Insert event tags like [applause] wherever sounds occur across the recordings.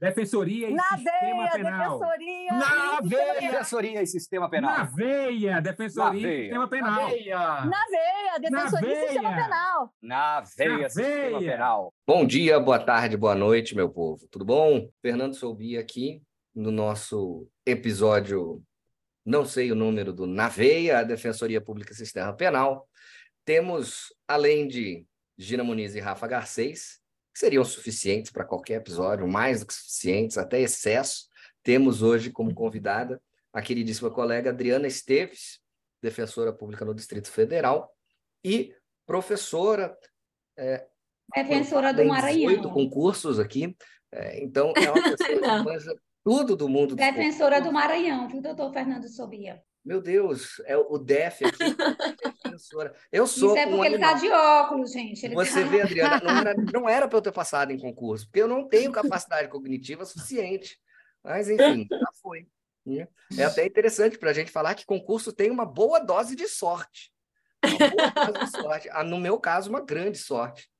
Defensoria e Na Sistema veia, Penal. defensoria. Na e veia. Defensoria e Sistema Penal. Na veia! Defensoria Na e veia. Sistema Penal. Na veia, defensoria e sistema veia. penal. Na veia, Na Sistema veia. Penal. Bom dia, boa tarde, boa noite, meu povo. Tudo bom? Fernando Soubia aqui no nosso episódio, não sei o número do Na Veia, a Defensoria Pública e Sistema Penal. Temos, além de Gina Muniz e Rafa Garcês, que seriam suficientes para qualquer episódio, mais do que suficientes, até excesso. Temos hoje como convidada a queridíssima colega Adriana Esteves, defensora pública no Distrito Federal e professora Defensora do Maranhão. 18 concursos aqui, é, então é uma [laughs] pessoa que manja tudo do mundo Defensora do concursos. Maranhão, viu, doutor Fernando Sobia? Meu Deus, é o DEF aqui, [laughs] defensora. Eu sou Isso é um porque ele animal. está de óculos, gente. Ele Você tá... vê, Adriana, [laughs] não era, não era para eu ter passado em concurso, porque eu não tenho capacidade cognitiva suficiente. Mas, enfim, [laughs] já foi. né? É até interessante para a gente falar que concurso tem uma boa dose de sorte. Uma boa dose de sorte. Ah, No meu caso, uma grande sorte.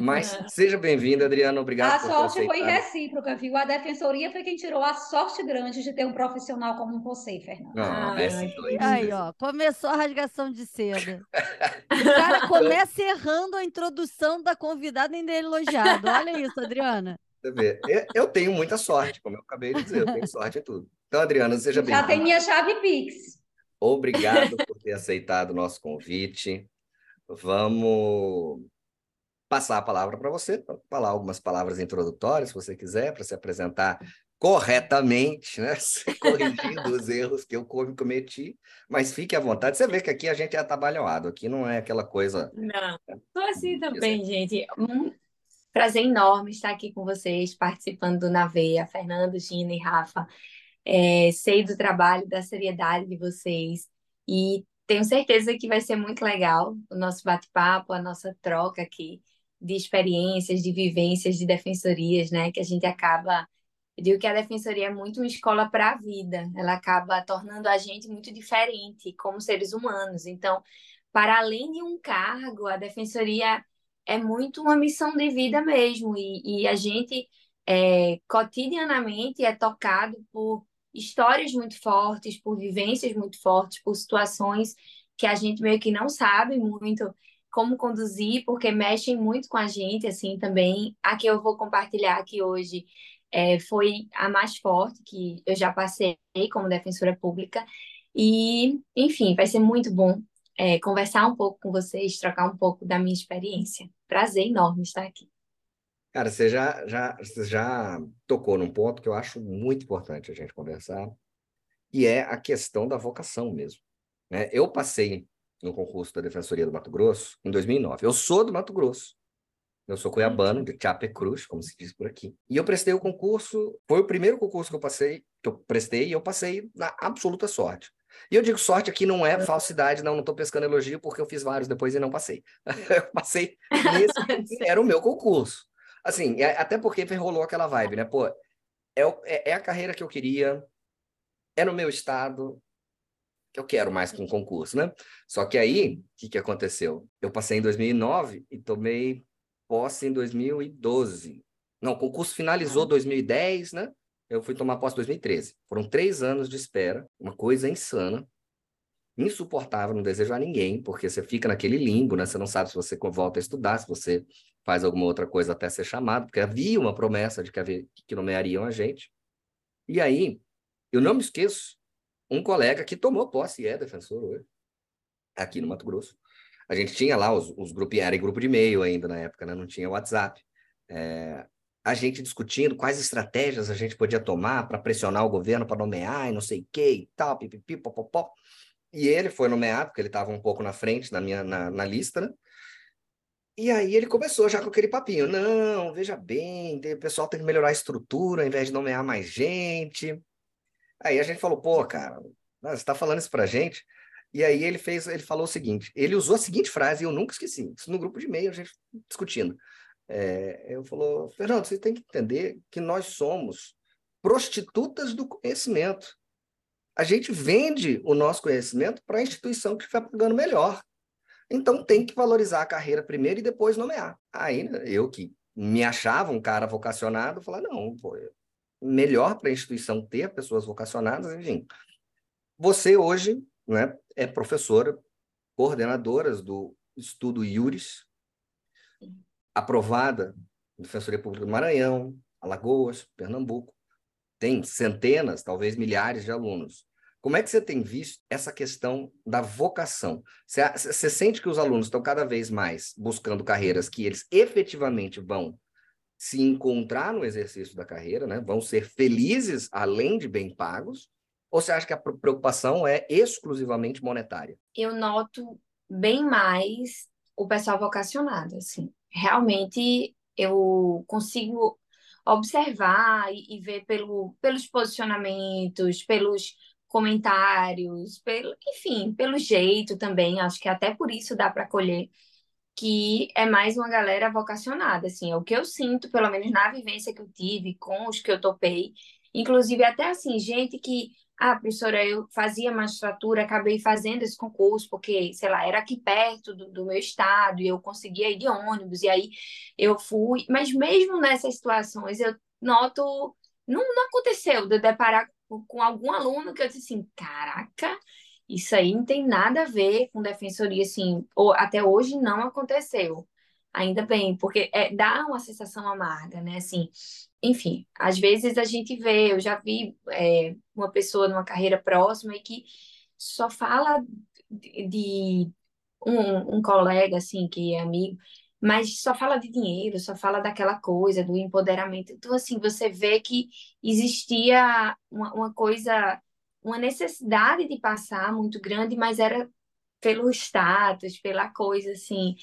Mas seja bem-vinda, Adriana. Obrigado A por sorte foi recíproca, viu? A defensoria foi quem tirou a sorte grande de ter um profissional como você, Fernando. Ah, esses dois. Aí, ó, começou a rasgação de seda. [laughs] O cara começa errando a introdução da convidada ainda é elogiado. Olha isso, Adriana. Eu, eu tenho muita sorte, como eu acabei de dizer, eu tenho sorte em tudo. Então, Adriana, seja Já tem bem-vinda. minha chave Pix. Obrigado por ter aceitado o nosso convite. Vamos passar a palavra para você, pra falar algumas palavras introdutórias, se você quiser, para se apresentar corretamente, né? [laughs] corrigindo os erros que eu co- cometi, mas fique à vontade. Você vê que aqui a gente é atabalhoado, aqui não é aquela coisa. Não, tô assim Dizer. também, gente. Um prazer enorme estar aqui com vocês, participando do Na Veia, Fernando, Gina e Rafa. É, sei do trabalho, da seriedade de vocês e tenho certeza que vai ser muito legal o nosso bate-papo, a nossa troca aqui de experiências, de vivências, de defensorias, né? Que a gente acaba. Eu digo que a defensoria é muito uma escola para a vida, ela acaba tornando a gente muito diferente como seres humanos. Então, para além de um cargo, a defensoria é muito uma missão de vida mesmo, e, e a gente é, cotidianamente é tocado por histórias muito fortes, por vivências muito fortes, por situações que a gente meio que não sabe muito como conduzir, porque mexem muito com a gente, assim, também. A que eu vou compartilhar aqui hoje é, foi a mais forte que eu já passei como defensora pública, e, enfim, vai ser muito bom é, conversar um pouco com vocês, trocar um pouco da minha experiência. Prazer enorme estar aqui. Cara, você já, já, você já tocou num ponto que eu acho muito importante a gente conversar, e é a questão da vocação mesmo. né? Eu passei no concurso da Defensoria do Mato Grosso em 2009. Eu sou do Mato Grosso. Eu sou cuiabano, de Chapecruz, como se diz por aqui. E eu prestei o concurso, foi o primeiro concurso que eu passei, que eu prestei, e eu passei na absoluta sorte. E eu digo sorte aqui não é falsidade, não, não estou pescando elogio, porque eu fiz vários depois e não passei. [laughs] Eu passei nesse, [laughs] era o meu concurso. Assim, é- até porque rolou aquela vibe, né? Pô, é, é, é a carreira que eu queria, é no meu estado, que eu quero mais que um concurso, né? Só que aí, o que, que aconteceu? Eu passei em 2009 e tomei posse em 2012. Não, o concurso finalizou em 2010, né? Eu fui tomar posse em 2013. Foram três anos de espera, uma coisa insana, insuportável, não desejo a ninguém, porque você fica naquele limbo, né? Você não sabe se você volta a estudar, se você faz alguma outra coisa até ser chamado, porque havia uma promessa de que, havia, que nomeariam a gente. E aí, eu não me esqueço, um colega que tomou posse e é defensor hoje, aqui no Mato Grosso. A gente tinha lá os, os grupos, era em grupo de e-mail ainda na época, né? não tinha WhatsApp. É, a gente discutindo quais estratégias a gente podia tomar para pressionar o governo para nomear e não sei o que e tal, pipipi, popopó. E ele foi nomeado, porque ele estava um pouco na frente na minha na, na lista, né? E aí ele começou já com aquele papinho, não, veja bem, o pessoal tem que melhorar a estrutura ao invés de nomear mais gente. Aí a gente falou, pô, cara, você está falando isso pra gente? E aí ele fez, ele falou o seguinte, ele usou a seguinte frase, e eu nunca esqueci, isso no grupo de e-mail, a gente discutindo. É, eu falou, Fernando, você tem que entender que nós somos prostitutas do conhecimento. A gente vende o nosso conhecimento para a instituição que está pagando melhor. Então tem que valorizar a carreira primeiro e depois nomear. Aí né, eu que me achava um cara vocacionado, falar não, pô, melhor para a instituição ter pessoas vocacionadas, enfim. Você hoje né, é professora, coordenadora do estudo IURIS, aprovada na Defensoria Pública do Maranhão, Alagoas, Pernambuco. Tem centenas, talvez milhares de alunos. Como é que você tem visto essa questão da vocação? Você, você sente que os alunos estão cada vez mais buscando carreiras que eles efetivamente vão se encontrar no exercício da carreira, né? vão ser felizes além de bem pagos? Ou você acha que a preocupação é exclusivamente monetária? Eu noto bem mais o pessoal vocacionado, assim. Realmente eu consigo observar e, e ver pelo, pelos posicionamentos, pelos comentários, pelo, enfim, pelo jeito também, acho que até por isso dá para colher que é mais uma galera vocacionada, assim, é o que eu sinto, pelo menos na vivência que eu tive com os que eu topei, inclusive até assim, gente que, ah, professora, eu fazia magistratura, acabei fazendo esse concurso, porque, sei lá, era aqui perto do, do meu estado, e eu conseguia ir de ônibus, e aí eu fui, mas mesmo nessas situações, eu noto, não, não aconteceu de deparar com algum aluno que eu disse assim, caraca, isso aí não tem nada a ver com defensoria, assim, ou até hoje não aconteceu. Ainda bem, porque é, dá uma sensação amarga, né? Assim, enfim, às vezes a gente vê, eu já vi é, uma pessoa numa carreira próxima e que só fala de, de um, um colega, assim, que é amigo, mas só fala de dinheiro, só fala daquela coisa, do empoderamento. Então, assim, você vê que existia uma, uma coisa, uma necessidade de passar muito grande, mas era pelo status, pela coisa, assim,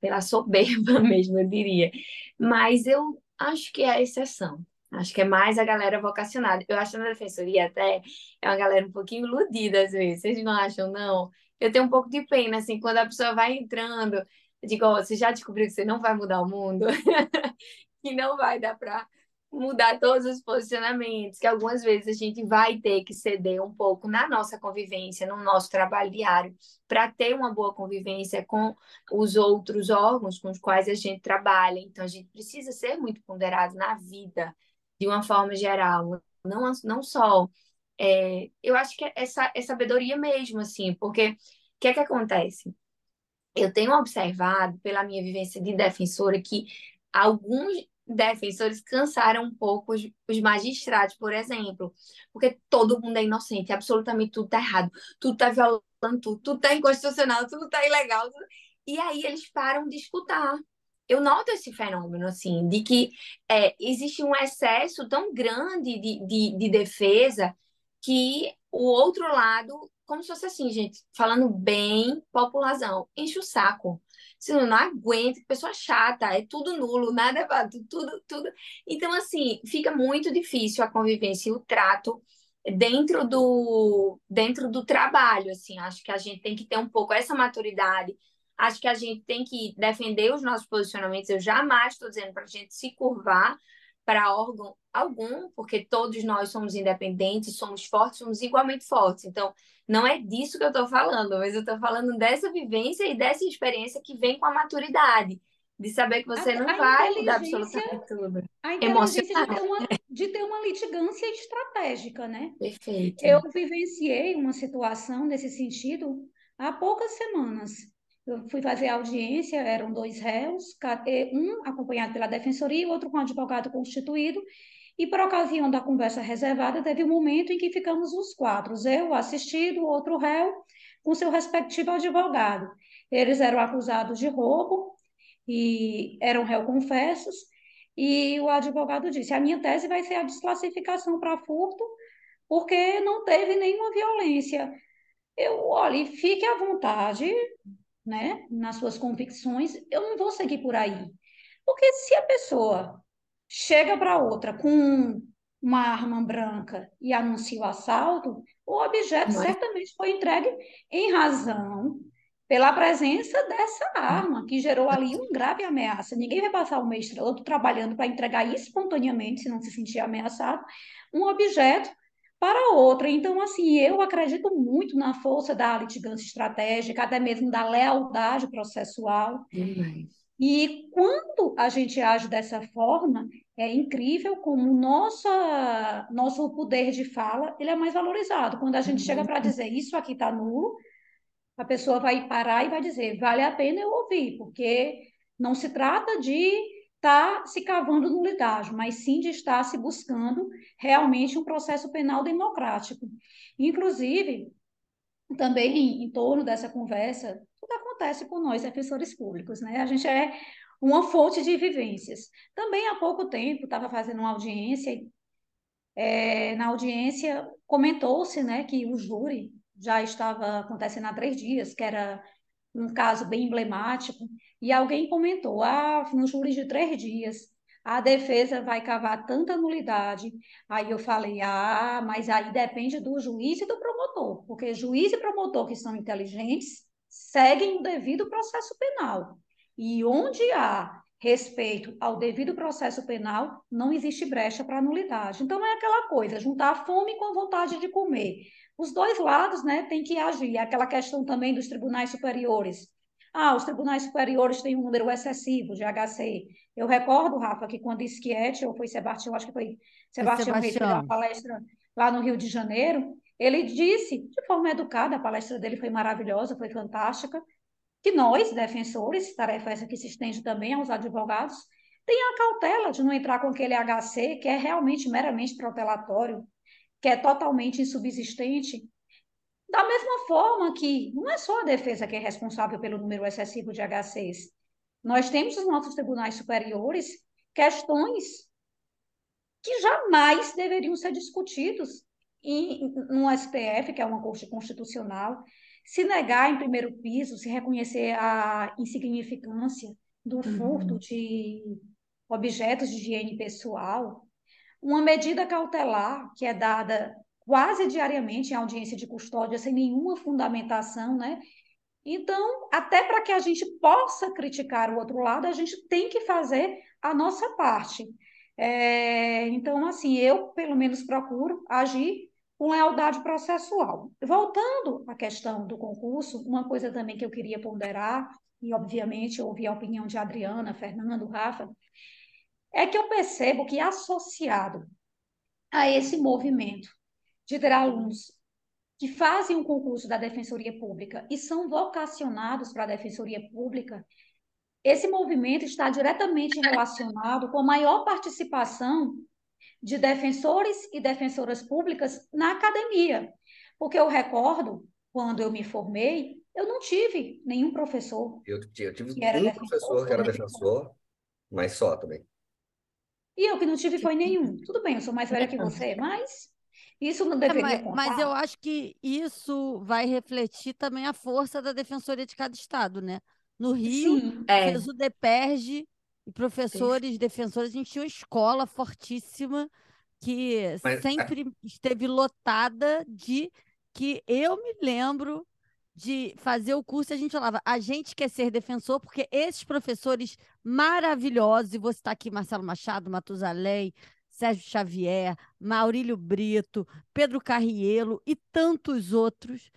pela soberba [laughs] mesmo, eu diria. Mas eu acho que é a exceção. Acho que é mais a galera vocacionada. Eu acho que na defensoria até é uma galera um pouquinho iludida às vezes. Vocês não acham, não? Eu tenho um pouco de pena, assim, quando a pessoa vai entrando eu digo, oh, você já descobriu que você não vai mudar o mundo? [laughs] que não vai dar para mudar todos os posicionamentos, que algumas vezes a gente vai ter que ceder um pouco na nossa convivência, no nosso trabalho diário, para ter uma boa convivência com os outros órgãos com os quais a gente trabalha. Então, a gente precisa ser muito ponderado na vida, de uma forma geral, não, não só. É, eu acho que essa é sabedoria mesmo, assim, porque o que é que acontece? eu tenho observado, pela minha vivência de defensora, que alguns defensores cansaram um pouco os, os, magistrados, por exemplo, porque todo mundo é inocente, absolutamente tudo está errado, tudo está violando tudo, está inconstitucional, tudo está ilegal, tudo... e aí eles param de escutar. Eu noto esse fenômeno, assim, de que é, existe um excesso tão grande de, de, de defesa que o outro lado como se fosse assim, gente, falando bem, população, enche o saco. Se não, não aguenta, pessoa chata, é tudo nulo, nada, tudo, tudo. Então, assim, fica muito difícil a convivência e o trato dentro do, dentro do trabalho, assim, acho que a gente tem que ter um pouco essa maturidade, acho que a gente tem que defender os nossos posicionamentos, eu jamais estou dizendo para a gente se curvar para órgão algum, porque todos nós somos independentes, somos fortes, somos igualmente fortes. Então, não é disso que eu estou falando, mas eu estou falando dessa vivência e dessa experiência que vem com a maturidade, de saber que você a, não a vai mudar absolutamente tudo. A inteligência de ter, uma, de ter uma litigância estratégica, né? Perfeito. Eu vivenciei uma situação nesse sentido há poucas semanas. Fui fazer audiência, eram dois réus, um acompanhado pela defensoria e outro com advogado constituído, e por ocasião da conversa reservada, teve um momento em que ficamos os quatro, eu, assistido, outro réu, com seu respectivo advogado. Eles eram acusados de roubo e eram réu confessos, e o advogado disse: a minha tese vai ser a desclassificação para furto, porque não teve nenhuma violência. Eu, olhe, fique à vontade, né, nas suas convicções, eu não vou seguir por aí. Porque se a pessoa chega para outra com uma arma branca e anuncia o assalto, o objeto Mas- certamente foi entregue em razão pela presença dessa arma, que gerou ali uma grave ameaça. Ninguém vai passar um mês todo trabalhando para entregar espontaneamente, se não se sentir ameaçado, um objeto para outro. Então, assim, eu acredito muito na força da litigância estratégica, até mesmo da lealdade processual. Demais. E quando a gente age dessa forma, é incrível como nossa, nosso poder de fala ele é mais valorizado. Quando a gente chega para dizer isso aqui está nulo, a pessoa vai parar e vai dizer, vale a pena eu ouvir, porque não se trata de estar se cavando nulidade, mas sim de estar se buscando realmente um processo penal democrático. Inclusive, também em torno dessa conversa, tudo acontece com nós, defensores públicos, né? A gente é uma fonte de vivências. Também há pouco tempo estava fazendo uma audiência, é, na audiência comentou-se, né, que o júri já estava acontecendo há três dias, que era um caso bem emblemático, e alguém comentou, ah, no júri de três dias, a defesa vai cavar tanta nulidade. Aí eu falei, ah, mas aí depende do juiz e do promotor, porque juiz e promotor que são inteligentes seguem o devido processo penal. E onde há respeito ao devido processo penal, não existe brecha para nulidade. Então é aquela coisa, juntar a fome com a vontade de comer. Os dois lados, né, têm que agir. Aquela questão também dos tribunais superiores. Ah, os tribunais superiores têm um número excessivo de HC. Eu recordo, Rafa, que quando Schietti, ou foi Sebastião, acho que foi Sebastião Reis, que deu uma Sebastião. palestra lá no Rio de Janeiro, ele disse, de forma educada, a palestra dele foi maravilhosa, foi fantástica, que nós, defensores, tarefa essa que se estende também aos advogados, tenha a cautela de não entrar com aquele HC que é realmente meramente protelatório, que é totalmente insubsistente. Da mesma forma que não é só a defesa que é responsável pelo número excessivo de HCs. Nós temos nos nossos tribunais superiores questões que jamais deveriam ser discutidos em, no STF, que é uma corte constitucional, se negar em primeiro piso, se reconhecer a insignificância do furto de objetos de higiene pessoal, uma medida cautelar que é dada quase diariamente em audiência de custódia sem nenhuma fundamentação, né? Então, até para que a gente possa criticar o outro lado, a gente tem que fazer a nossa parte. É, então, assim, eu pelo menos procuro agir com lealdade processual. Voltando à questão do concurso, uma coisa também que eu queria ponderar, e obviamente ouvir a opinião de Adriana, Fernando, Rafa, é que eu percebo que associado a esse movimento de ter alunos que fazem um concurso da Defensoria Pública e são vocacionados para a Defensoria Pública, esse movimento está diretamente relacionado com a maior participação de defensores e defensoras públicas na academia. Porque eu recordo, quando eu me formei, eu não tive nenhum professor. Eu, eu tive um defensor, professor que era defensor, mas só também. E eu que não tive foi nenhum. Tudo bem, eu sou mais velha que você, mas isso não É, deveria mas, mas contar. eu acho que isso vai refletir também a força da defensoria de cada estado, né? No Rio, Sim, É, fez o DEPERJ e professores, defensores, a gente tinha uma escola fortíssima que Mas a- sempre esteve lotada de que eu me lembro de fazer o curso e a gente falava, a gente quer ser defensor porque esses professores maravilhosos, e vou citar aqui Marcelo Machado, Matusalém, Sérgio Xavier, Maurílio Brito, Pedro Carrielo e tantos outros.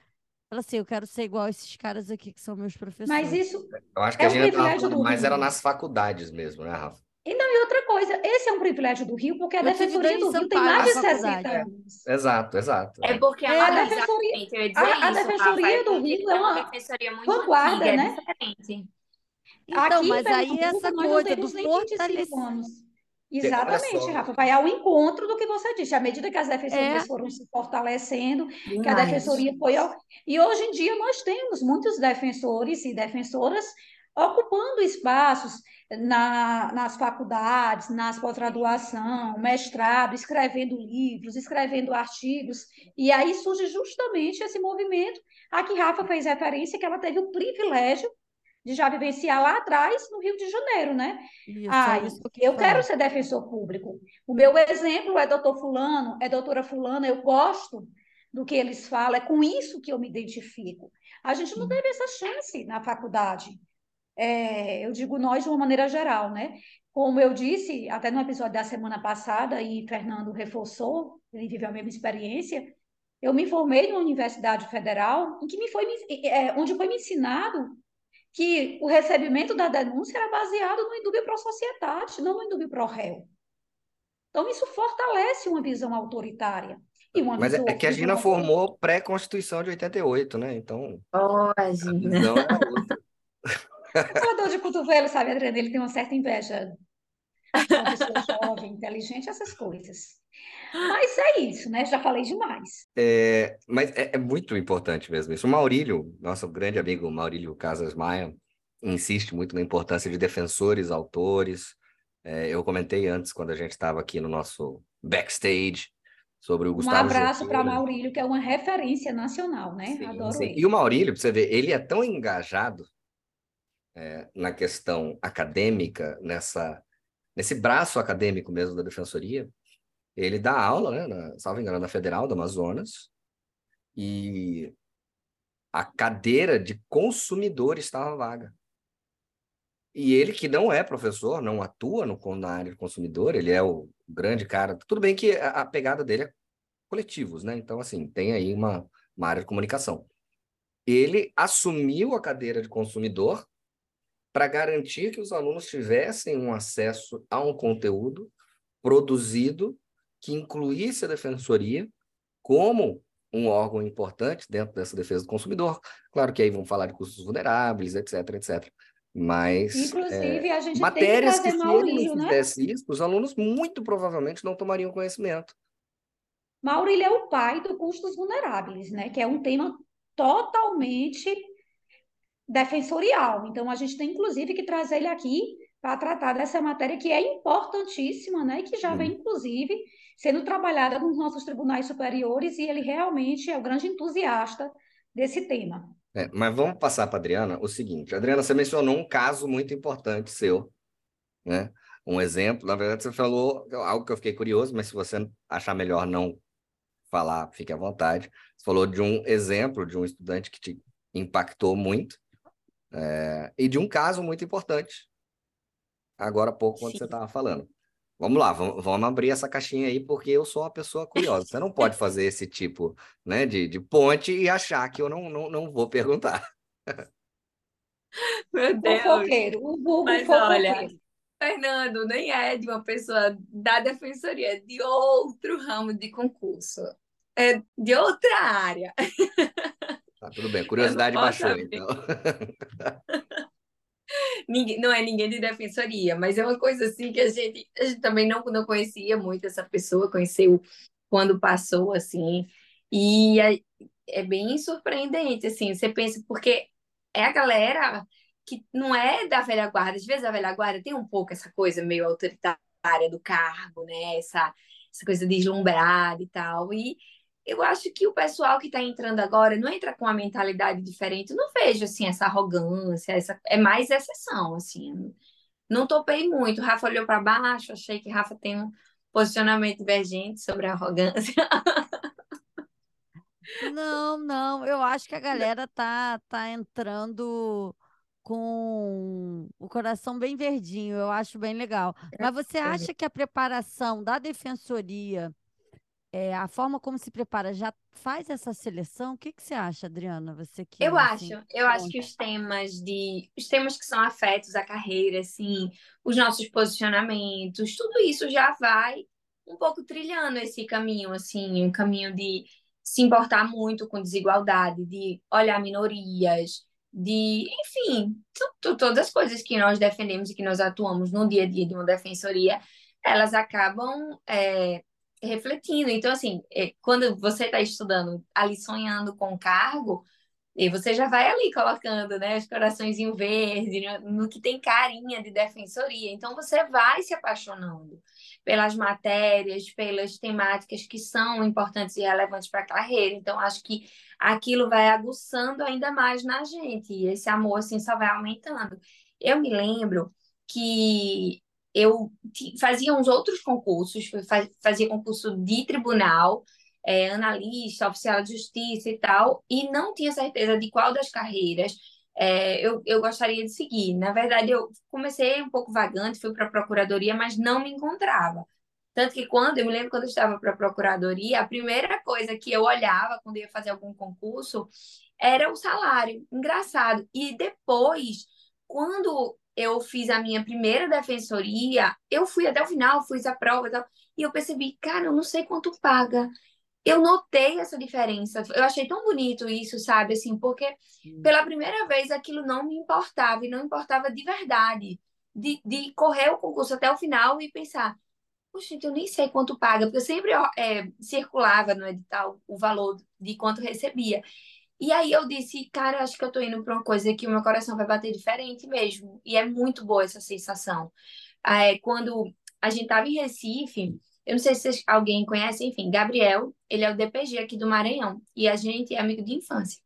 Fala assim, eu quero ser igual a esses caras aqui que são meus professores. mas isso Eu acho que é a um gente tava privilégio falando do mais era nas faculdades mesmo, né, Rafa? E não, e outra coisa, esse é um privilégio do Rio, porque a Eu Defensoria do Rio tem mais de 60 faculdade. anos. Exato, exato. é porque a, É. A defensoria, a, a isso, Rafa, defensoria é do Rio é é uma uma defensoria muito vanguarda, antiga, é né? diferente. Então, Aqui mas aí essa coisa do temos nem 25 fortalecimento. Exatamente, Rafa, vai ao encontro do que você disse. À medida que as É, defensorias foram se fortalecendo, que a Demais. defensoria foi ao... E hoje em dia nós temos muitos defensores e defensoras ocupando espaços na, nas faculdades, nas pós-graduação, mestrado, escrevendo livros, escrevendo artigos. E aí surge justamente esse movimento a que Rafa fez referência, que ela teve o privilégio de já vivenciar lá atrás, no Rio de Janeiro, né? Isso, Ah, isso que eu quero ser defensor público. O meu exemplo é doutor fulano, é doutora fulana, eu gosto do que eles falam, é com isso que eu me identifico. A gente não teve essa chance na faculdade. É, eu digo nós de uma maneira geral, né? Como eu disse, até no episódio da semana passada, e Fernando reforçou, ele viveu a mesma experiência, eu me formei numa universidade federal em que me foi, é, onde foi me ensinado que o recebimento da denúncia era baseado no indúbio pro societate, não no indúbio pro réu. Então, isso fortalece uma visão autoritária. E uma Mas é, visão, é que a Gina formou pré-Constituição de 88, né? Então, Oh, a Gina. visão era outra. [laughs] Dor de cotovelo, sabe, Adriana? Ele tem uma certa inveja de uma pessoa jovem, inteligente, essas coisas. Mas é isso, né? Já falei demais. É, mas é, é muito importante mesmo isso. O Maurílio, nosso grande amigo Maurílio Casas Maia, insiste muito na importância de defensores, autores. É, eu comentei antes, quando a gente estava aqui no nosso backstage, sobre o Um Gustavo abraço para. Maurílio, que é uma referência nacional, né? Sim, Adoro sim. ele. E o Maurílio, para você ver, ele é tão engajado é, na questão acadêmica, nessa, nesse braço acadêmico mesmo da defensoria. Ele dá aula, né, na, salvo engano, na Federal do Amazonas, e a cadeira de consumidor estava vaga. E ele, que não é professor, não atua no, na área de consumidor, ele é o grande cara. Tudo bem que a, a pegada dele é coletivos, né? Então, assim, tem aí uma, uma área de comunicação. Ele assumiu a cadeira de consumidor para garantir que os alunos tivessem um acesso a um conteúdo produzido que incluísse a defensoria como um órgão importante dentro dessa defesa do consumidor. Claro que aí vão falar de custos vulneráveis, etc, etc. Mas Inclusive, a gente tem que matérias que, se ele Maurílio, né? isso, os alunos muito provavelmente não tomariam conhecimento. Maurílio é o pai do custos vulneráveis, né? Que é um tema totalmente defensorial. Então, a gente tem, inclusive, que trazer ele aqui para tratar dessa matéria que é importantíssima, né? E que já vem, inclusive, sendo trabalhada nos nossos tribunais superiores, e ele realmente é o grande entusiasta desse tema. É, mas vamos passar para Adriana o seguinte. Adriana, você mencionou um caso muito importante seu, né? Um exemplo, na verdade, você falou algo que eu fiquei curioso, mas se você achar melhor não falar, fique à vontade. Você falou de um exemplo de um estudante que te impactou muito é, e de um caso muito importante. Agora há pouco, quando Sim. você estava falando. Vamos lá, vamos, vamos abrir essa caixinha aí, porque eu sou uma pessoa curiosa. Você não pode fazer esse tipo, né, de, de ponte e achar que eu não, não, não vou perguntar. [laughs] Meu Deus. Fofoqueiro, o vulgo Mas olha, fofoqueiro. Fernando nem é de uma pessoa da defensoria, é de outro ramo de concurso. É de outra área. Tá, tudo bem, [laughs] curiosidade baixou, abrir. então. [laughs] Ninguém, não é ninguém de defensoria, mas é uma coisa assim que a gente, a gente também não, não conhecia muito essa pessoa, conheceu quando passou, assim, e é, é bem surpreendente, assim, você pensa, porque é a galera que não é da velha guarda, às vezes a velha guarda tem um pouco essa coisa meio autoritária do cargo, né, essa, essa coisa deslumbrada e tal, e eu acho que o pessoal que está entrando agora não entra com uma mentalidade diferente. Eu não vejo assim essa arrogância, essa é mais exceção, assim. Não topei muito. O Rafa olhou para baixo, achei que Rafa tem um posicionamento divergente sobre a arrogância. [laughs] Não, não, eu acho que a galera tá, tá entrando com o coração bem verdinho, eu acho bem legal. Mas você acha que a preparação da defensoria, é, a forma como se prepara, já faz essa seleção? O que que você acha, Adriana? Você que Eu assim, acho, eu acho que conta. os temas de, os temas que são afetos à carreira, assim, os nossos posicionamentos, tudo isso já vai um pouco trilhando esse caminho, assim, um caminho de se importar muito com desigualdade, de olhar minorias, de, enfim, todas as coisas que nós defendemos e que nós atuamos no dia a dia de uma defensoria, elas acabam é, refletindo. Então, assim, é, quando você está estudando ali sonhando com cargo, E você já vai ali colocando, né, os coraçõezinhos verdes, no, no que tem carinha de defensoria. Então você vai se apaixonando pelas matérias, pelas temáticas que são importantes e relevantes para a carreira. Então acho que aquilo vai aguçando ainda mais na gente e esse amor assim só vai aumentando. Eu me lembro que eu fazia uns outros concursos, fazia concurso de tribunal, é, analista, oficial de justiça e tal, e não tinha certeza de qual das carreiras é, eu, eu gostaria de seguir. Na verdade, eu comecei um pouco vagante, fui para a procuradoria, mas não me encontrava. Tanto que quando, eu me lembro quando eu estava para a procuradoria, a primeira coisa que eu olhava quando ia fazer algum concurso era o salário. Engraçado. E depois, quando eu fiz a minha primeira defensoria, eu fui até o final, fiz a prova e tal, e eu percebi, cara, eu não sei quanto paga eu notei essa diferença. Eu achei tão bonito isso, sabe? Assim, porque pela primeira vez aquilo não me importava e não importava de verdade. De, de correr o concurso até o final e pensar, poxa, eu nem sei quanto paga, porque eu sempre é, circulava no edital o valor de quanto recebia. E aí eu disse, cara, acho que eu tô indo para uma coisa que o meu coração vai bater diferente mesmo. E é muito boa essa sensação. É, quando a gente tava em Recife, eu não sei se alguém conhece, enfim, Gabriel, ele é o DPG aqui do Maranhão e a gente é amigo de infância.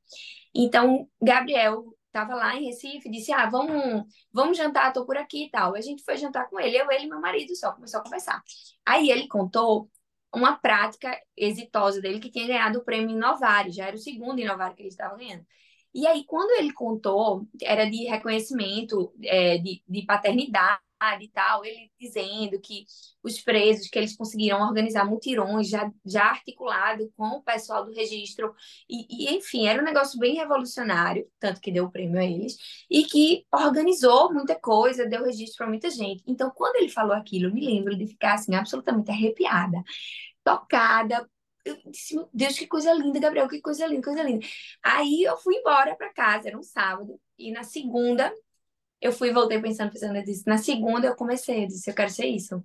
Então, Gabriel estava lá em Recife, disse: "Ah, vamos, vamos jantar, tô por aqui e tal". A gente foi jantar com ele, eu, ele e meu marido só começou a conversar. Aí ele contou uma prática exitosa dele que tinha ganhado o prêmio Inovari, já era o segundo Inovari que ele estava ganhando. E aí, quando ele contou, era de reconhecimento é, de, de paternidade e tal, ele dizendo que os presos, que eles conseguiram organizar mutirões já, já articulado com o pessoal do registro, e, e, enfim, era um negócio bem revolucionário, tanto que deu o prêmio a eles, e que organizou muita coisa, deu registro para muita gente. Então, quando ele falou aquilo, eu me lembro de ficar assim, absolutamente arrepiada, tocada, eu disse, meu Deus, que coisa linda, Gabriel, que coisa linda, coisa linda. Aí eu fui embora para casa, era um sábado, e na segunda eu fui voltei pensando, pensando, eu disse, na segunda eu comecei, eu disse, eu quero ser isso.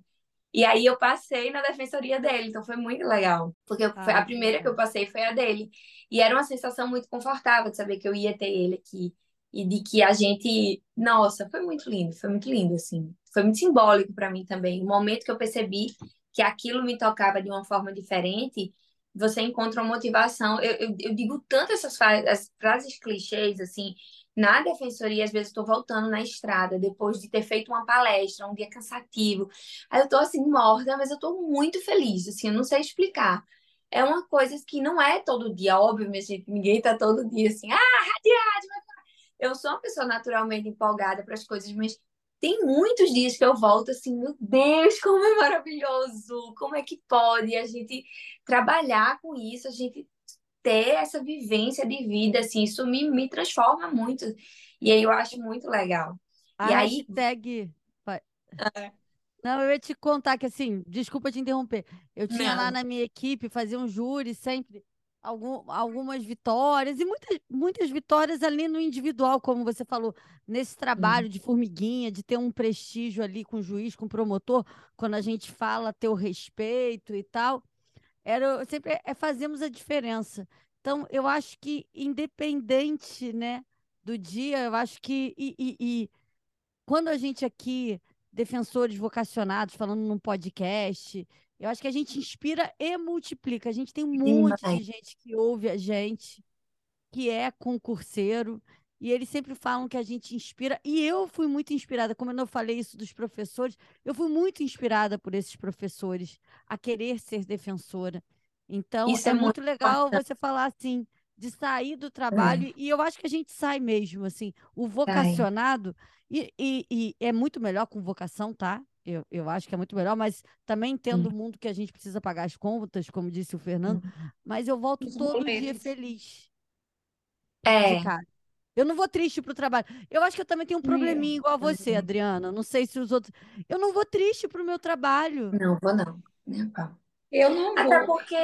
E aí eu passei na defensoria dele, então foi muito legal, porque ah, a primeira que eu passei foi a dele. E era uma sensação muito confortável de saber que eu ia ter ele aqui e de que a gente, nossa, foi muito lindo, foi muito lindo assim. Foi muito simbólico para mim também. O momento que eu percebi que aquilo me tocava de uma forma diferente, você encontra uma motivação. Eu, eu, eu digo tanto essas frases, frases clichês assim, na defensoria, às vezes estou voltando na estrada depois de ter feito uma palestra, um dia cansativo. Aí eu estou assim morta, mas eu estou muito feliz, assim, eu não sei explicar. É uma coisa que não é todo dia, óbvio, minha gente, ninguém está todo dia assim, ah, radiante, eu sou uma pessoa naturalmente empolgada para as coisas, mas tem muitos dias que eu volto assim, meu Deus, como é maravilhoso! Como é que pode a gente trabalhar com isso, a gente ter essa vivência de vida, assim, isso me, me transforma muito. E aí eu acho muito legal. A e aí. Hashtag... É. Não, eu ia te contar que, assim, desculpa te interromper. Eu tinha Não. lá na minha equipe, fazia um júri sempre, algum, algumas vitórias, e muitas, muitas vitórias ali no individual, como você falou, nesse trabalho hum. de formiguinha, de ter um prestígio ali com o juiz, com o promotor, quando a gente fala ter o respeito e tal era sempre é, fazemos a diferença. Então, eu acho que independente, né, do dia, eu acho que e, e, e quando a gente aqui defensores vocacionados falando num podcast, eu acho que a gente inspira e multiplica. A gente tem um monte de gente que ouve a gente, que é concurseiro, e eles sempre falam que a gente inspira. E eu fui muito inspirada, como eu não falei isso dos professores, eu fui muito inspirada por esses professores a querer ser defensora. Então, isso é, é muito legal importante. você falar assim, de sair do trabalho, é. e eu acho que a gente sai mesmo, assim, o vocacionado, e, e, e, é muito melhor com vocação, tá? Eu, eu acho que é muito melhor, mas também entendo hum. o mundo que a gente precisa pagar as contas, como disse o Fernando, hum. mas eu volto todo dia feliz. É. Eu não vou triste pro trabalho. Eu acho que eu também tenho um probleminha igual a você, Adriana. Não sei se os outros. Eu não vou triste pro meu trabalho. Não vou, não. Eu não Até vou. porque,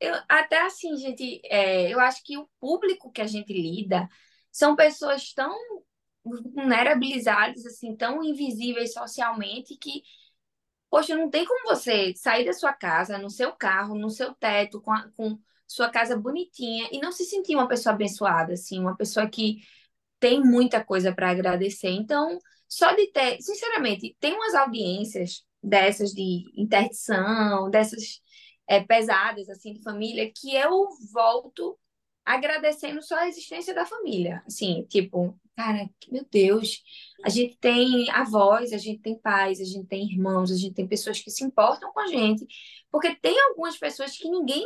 eu, até assim, gente, é, eu acho que o público que a gente lida são pessoas tão vulnerabilizadas, assim, tão invisíveis socialmente que, poxa, não tem como você sair da sua casa, no seu carro, no seu teto, com, a, com sua casa bonitinha e não se sentir uma pessoa abençoada, assim, uma pessoa que tem muita coisa para agradecer. Então, só de ter, sinceramente, tem umas audiências dessas de interdição, dessas é, pesadas, assim, de família, que eu volto agradecendo só a existência da família. Assim, tipo, cara, meu Deus, a gente tem avós, a gente tem pais, a gente tem irmãos, a gente tem pessoas que se importam com a gente, porque tem algumas pessoas que ninguém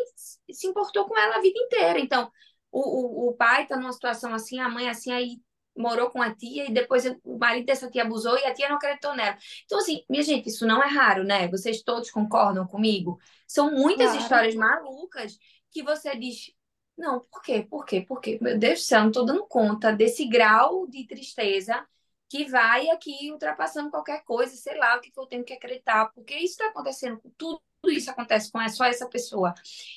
se importou com ela a vida inteira. Então, o, o, o pai tá numa situação assim, a mãe assim, aí morou com a tia e depois o marido dessa tia abusou e a tia não acreditou nela. Então, assim, minha gente, isso não é raro, né? Vocês todos concordam comigo? São muitas claro. histórias malucas que você diz, não, por quê? Por quê? Por quê? Meu Deus do céu, não estou dando conta desse grau de tristeza que vai aqui ultrapassando qualquer coisa, sei lá o que eu tenho que acreditar, porque isso está acontecendo, tudo isso acontece com só essa pessoa.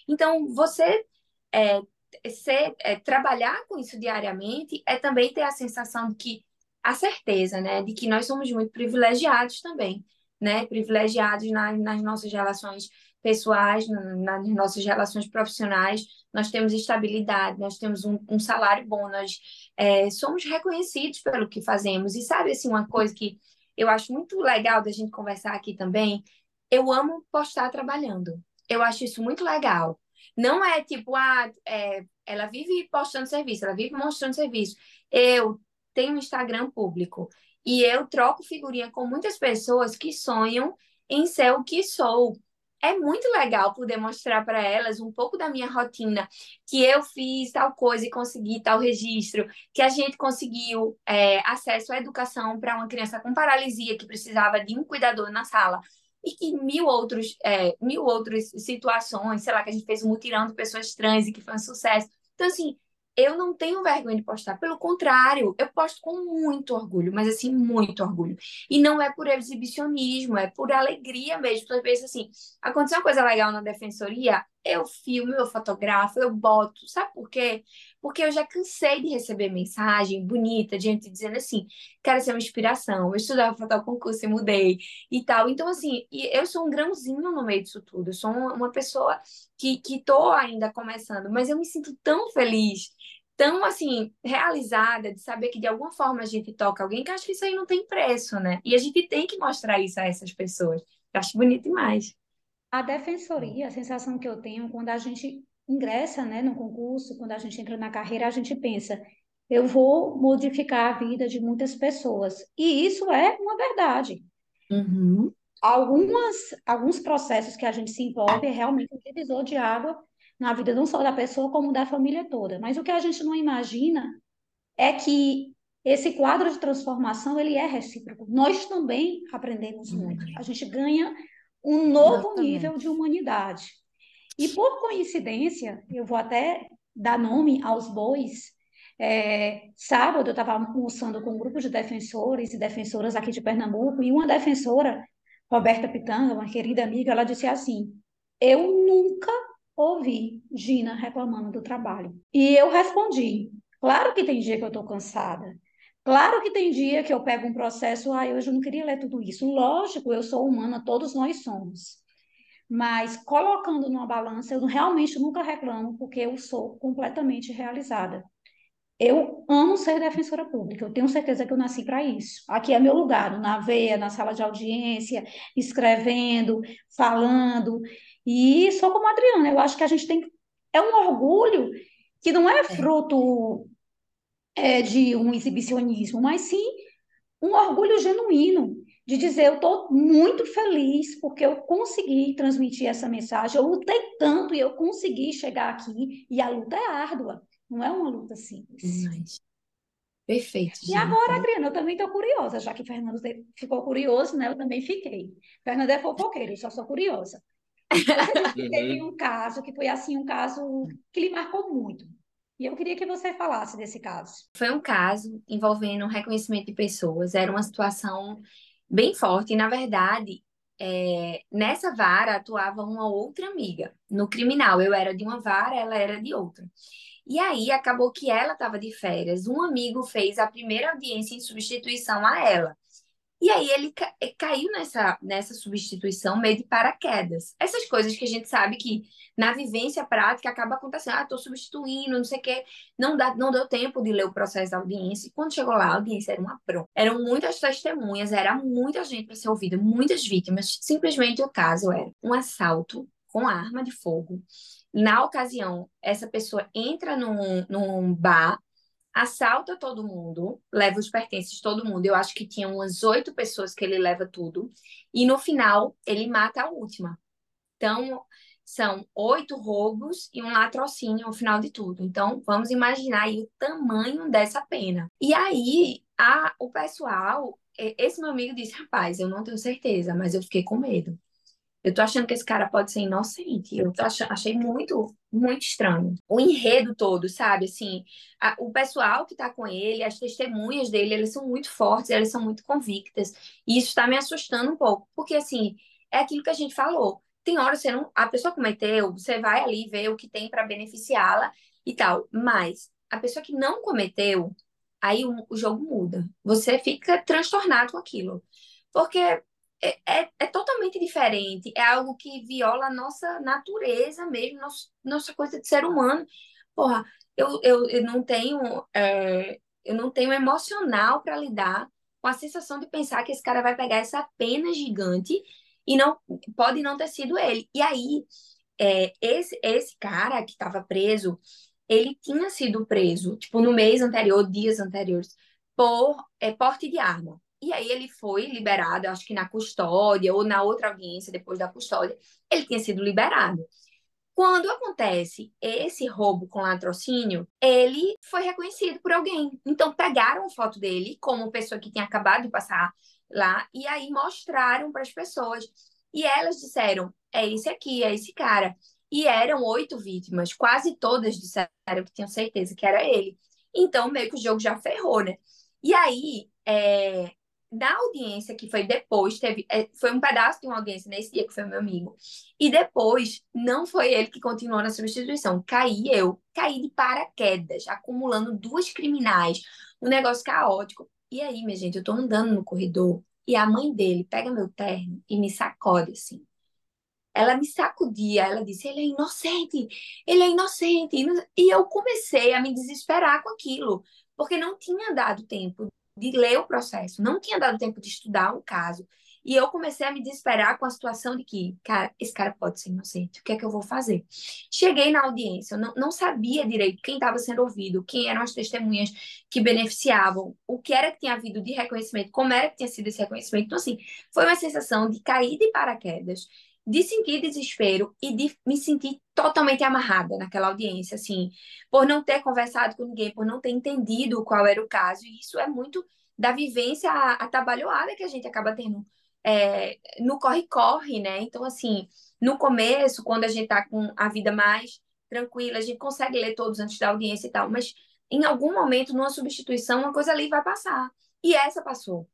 Então, você é, ser, é, trabalhar com isso diariamente é também ter a sensação de que, a certeza, né, de que nós somos muito privilegiados também, né, privilegiados na, nas nossas relações pessoais, nas nossas relações profissionais, nós temos estabilidade, nós temos um, um salário bom, nós é, somos reconhecidos pelo que fazemos. E sabe, assim, uma coisa que eu acho muito legal da gente conversar aqui também, eu amo postar trabalhando. Eu acho isso muito legal. Não é tipo, ah, é, ela vive postando serviço, ela vive mostrando serviço. Eu tenho um Instagram público e eu troco figurinha com muitas pessoas que sonham em ser o que sou é muito legal poder mostrar para elas um pouco da minha rotina, que eu fiz tal coisa e consegui tal registro, que a gente conseguiu é, acesso à educação para uma criança com paralisia que precisava de um cuidador na sala. E que mil outros, é, mil outras situações, sei lá, que a gente fez um mutirão de pessoas trans e que foi um sucesso. Então, assim, eu não tenho vergonha de postar, pelo contrário, eu posto com muito orgulho, mas assim, muito orgulho. E não é por exibicionismo, é por alegria mesmo. Às vezes, assim, aconteceu uma coisa legal na defensoria, eu filmo, eu fotografo, eu boto. Sabe por quê? Porque eu já cansei de receber mensagem bonita de gente dizendo assim: quero ser uma inspiração, eu estudava para tal concurso e mudei e tal. Então, assim, eu sou um grãozinho no meio disso tudo. Eu sou uma pessoa que, que ainda começando, mas eu me sinto tão feliz tão assim realizada de saber que de alguma forma a gente toca alguém que acho que isso aí não tem preço, né? E a gente tem que mostrar isso a essas pessoas. Eu acho bonito demais. A defensoria, a sensação que eu tenho quando a gente ingressa, né, no concurso, quando a gente entra na carreira, a gente pensa, eu vou modificar a vida de muitas pessoas. E isso é uma verdade. Uhum. Algumas, alguns processos que a gente se envolve é realmente um divisor de água na vida não só da pessoa, como da família toda. Mas o que a gente não imagina é que esse quadro de transformação ele é recíproco. Nós também aprendemos muito. A gente ganha um novo Exatamente. nível de humanidade. E por coincidência, eu vou até dar nome aos bois. É, sábado eu estava almoçando com um grupo de defensores e defensoras aqui de Pernambuco, e uma defensora, Roberta Pitanga, uma querida amiga, ela disse assim: Eu nunca ouvi Gina reclamando do trabalho. E eu respondi: Claro que tem dia que eu estou cansada. Claro que tem dia que eu pego um processo, ah, hoje eu não queria ler tudo isso. Lógico, eu sou humana, todos nós somos. Mas colocando numa balança, eu realmente nunca reclamo, porque eu sou completamente realizada. Eu amo ser defensora pública, eu tenho certeza que eu nasci para isso. Aqui é meu lugar, na veia, na sala de audiência, escrevendo, falando. E sou como a Adriana, eu acho que a gente tem. É um orgulho que não é, é. fruto é, de um exibicionismo, mas sim um orgulho genuíno de dizer eu estou muito feliz porque eu consegui transmitir essa mensagem, eu lutei tanto e eu consegui chegar aqui e a luta é árdua, não é uma luta simples. Mas... Perfeito. E agora, Adriana, eu também estou curiosa, já que Fernando ficou curioso, né? Eu também fiquei. Fernando é fofoqueiro, eu só sou curiosa. [laughs] Teve um caso que foi assim um caso que lhe marcou muito. E eu queria que você falasse desse caso. Foi um caso envolvendo reconhecimento de pessoas. Era uma situação bem forte. E, na verdade, é, nessa vara atuava uma outra amiga. No criminal, eu era de uma vara, ela era de outra. E aí acabou que ela estava de férias. Um amigo fez a primeira audiência em substituição a ela. E aí ele ca caiu nessa, nessa substituição meio de paraquedas. Essas coisas que a gente sabe que na vivência prática acaba acontecendo. Ah, estou substituindo, não sei o quê. Não, dá, não deu tempo de ler o processo da audiência. E quando chegou lá, a audiência era uma pronta. Eram muitas testemunhas, era muita gente para ser ouvida, muitas vítimas. Simplesmente o caso era um assalto com arma de fogo. Na ocasião, essa pessoa entra num, num bar assalta todo mundo, leva os pertences de todo mundo. Eu acho que tinha umas oito pessoas que ele leva tudo. E no final, ele mata a última. Então, são oito roubos e um latrocínio no final de tudo. Então, vamos imaginar aí o tamanho dessa pena. E aí, a, o pessoal, esse meu amigo disse: rapaz, eu não tenho certeza, mas eu fiquei com medo. Eu tô achando que esse cara pode ser inocente. Eu achei muito, muito estranho. O enredo todo, sabe? Assim, a, o pessoal que tá com ele, as testemunhas dele, elas são muito fortes, elas são muito convictas. E isso tá me assustando um pouco. Porque, assim, é aquilo que a gente falou. Tem hora você não. A pessoa cometeu, você vai ali ver o que tem para beneficiá-la e tal. Mas a pessoa que não cometeu, aí o, o jogo muda. Você fica transtornado com aquilo. Porque é, é, é, totalmente diferente. É algo que viola a nossa natureza mesmo, nossa, nossa coisa de ser humano. Porra, eu, eu, eu não tenho é, eu não tenho emocional para lidar com a sensação de pensar que esse cara vai pegar essa pena gigante e não pode não ter sido ele. E aí, é, esse, esse cara que estava preso, ele tinha sido preso, tipo, no mês anterior, dias anteriores, por é, porte de arma. E aí ele foi liberado, acho que na custódia ou na outra audiência depois da custódia, ele tinha sido liberado. Quando acontece esse roubo com latrocínio, ele foi reconhecido por alguém. Então pegaram foto dele como pessoa que tinha acabado de passar lá e aí mostraram para as pessoas. E elas disseram: é esse aqui, é esse cara. E eram oito vítimas, quase todas disseram que tinham certeza que era ele. Então meio que o jogo já ferrou, né? E aí, é, da audiência que foi depois, teve, é, foi um pedaço de uma audiência nesse dia que foi meu amigo. E depois, não foi ele que continuou na substituição, caí eu, caí de paraquedas, acumulando duas criminais, um negócio caótico. E aí, minha gente, eu tô andando no corredor e a mãe dele pega meu terno e me sacode assim. Ela me sacudia, ela disse: ele é inocente, ele é inocente. E eu comecei a me desesperar com aquilo, porque não tinha dado tempo de ler o processo, não tinha dado tempo de estudar o caso. E eu comecei a me desesperar com a situação de que, cara, esse cara pode ser inocente, o que é que eu vou fazer? Cheguei na audiência, eu não, não sabia direito quem estava sendo ouvido, quem eram as testemunhas que beneficiavam, o que era que tinha havido de reconhecimento, como era que tinha sido esse reconhecimento. Então, assim, foi uma sensação de cair de paraquedas de sentir desespero e de me sentir totalmente amarrada naquela audiência, assim, por não ter conversado com ninguém, por não ter entendido qual era o caso. E isso é muito da vivência atabalhoada que a gente acaba tendo é, no corre-corre, né? Então, assim, no começo, quando a gente tá com a vida mais tranquila, a gente consegue ler todos antes da audiência e tal, mas em algum momento, numa substituição, uma coisa ali vai passar. E essa passou.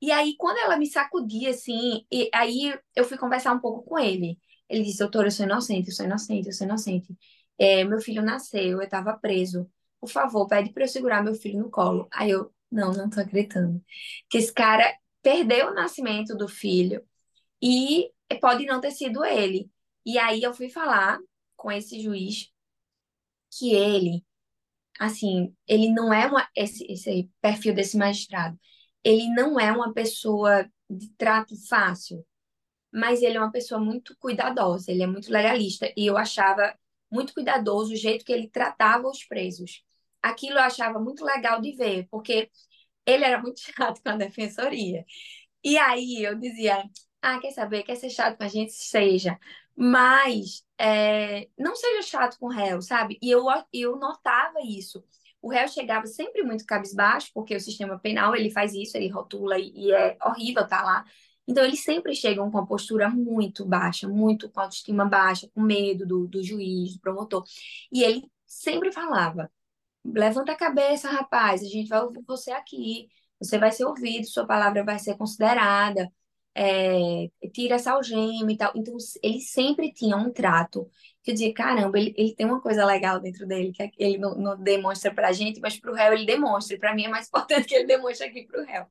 E aí, quando ela me sacudia, assim, e aí eu fui conversar um pouco com ele. Ele disse, doutora, eu sou inocente, eu sou inocente, eu sou inocente. É, meu filho nasceu, eu estava preso. Por favor, pede para eu segurar meu filho no colo. Aí eu, não, não tô acreditando. Que esse cara perdeu o nascimento do filho e pode não ter sido ele. E aí eu fui falar com esse juiz que ele, assim, ele não é uma, esse, esse perfil desse magistrado ele não é uma pessoa de trato fácil, mas ele é uma pessoa muito cuidadosa, ele é muito legalista, e eu achava muito cuidadoso o jeito que ele tratava os presos. Aquilo eu achava muito legal de ver, porque ele era muito [laughs] chato com a defensoria. E aí eu dizia, ah, quer saber, quer ser chato com a gente? Seja. Mas é, não seja chato com o réu, sabe? E eu, eu notava isso o réu chegava sempre muito cabisbaixo, porque o sistema penal ele faz isso, ele rotula e, e é horrível estar tá lá. Então, eles sempre chegam com a postura muito baixa, muito com autoestima baixa, com medo do, do juiz, do promotor. E ele sempre falava: levanta a cabeça, rapaz, a gente vai ouvir você aqui, você vai ser ouvido, sua palavra vai ser considerada, é, tira essa algema e tal. Então, ele sempre tinha um trato que eu dizia, caramba, ele, ele tem uma coisa legal dentro dele, que ele não, não demonstra pra gente, mas pro réu ele demonstra. E pra mim é mais [laughs] importante que ele demonstre aqui pro réu.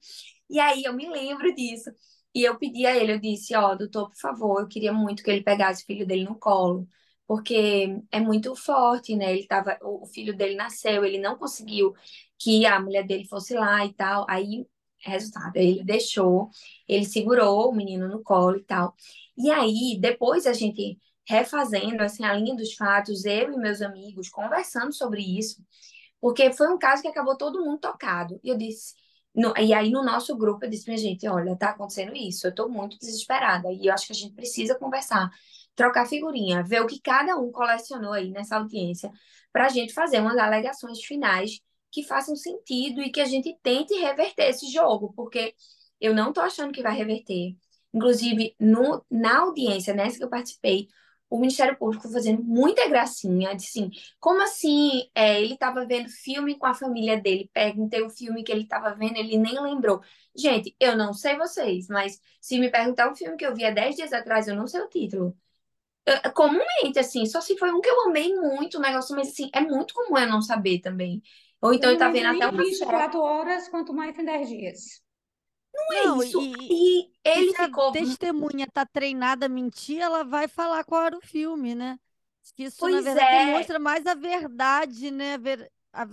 E aí eu me lembro disso. E eu pedi a ele, eu disse, ó, doutor, por favor, eu queria muito que ele pegasse o filho dele no colo, porque é muito forte, né? Ele tava, o filho dele nasceu, ele não conseguiu que a mulher dele fosse lá e tal. Aí, resultado, ele deixou, ele segurou o menino no colo e tal. E aí, depois a gente refazendo assim a linha dos fatos, eu e meus amigos conversando sobre isso, porque foi um caso que acabou todo mundo tocado. E eu disse, no, e aí no nosso grupo eu disse minha gente, olha, tá acontecendo isso, eu tô muito desesperada e eu acho que a gente precisa conversar, trocar figurinha, ver o que cada um colecionou aí nessa audiência, para a gente fazer umas alegações finais que façam sentido e que a gente tente reverter esse jogo, porque eu não tô achando que vai reverter. Inclusive, no, na audiência, nessa que eu participei, o Ministério Público fazendo muita gracinha, de assim, como assim é, ele estava vendo filme com a família dele, perguntei o filme que ele estava vendo, ele nem lembrou. Gente, eu não sei vocês, mas se me perguntar um filme que eu vi há 10 dias atrás, eu não sei o título. Eu, comumente, assim, só se foi um que eu amei muito o negócio, mas assim, é muito comum eu não saber também. Ou então Eu ele tá vendo até uma 24 horas, quanto mais em 10 dias. Não é Não, isso. e- E ele se a ficou. testemunha tá treinada a mentir, ela vai falar qual era o filme, né? Que Isso, na Pois verdade, é. demonstra mais a verdade, né? A, ver- a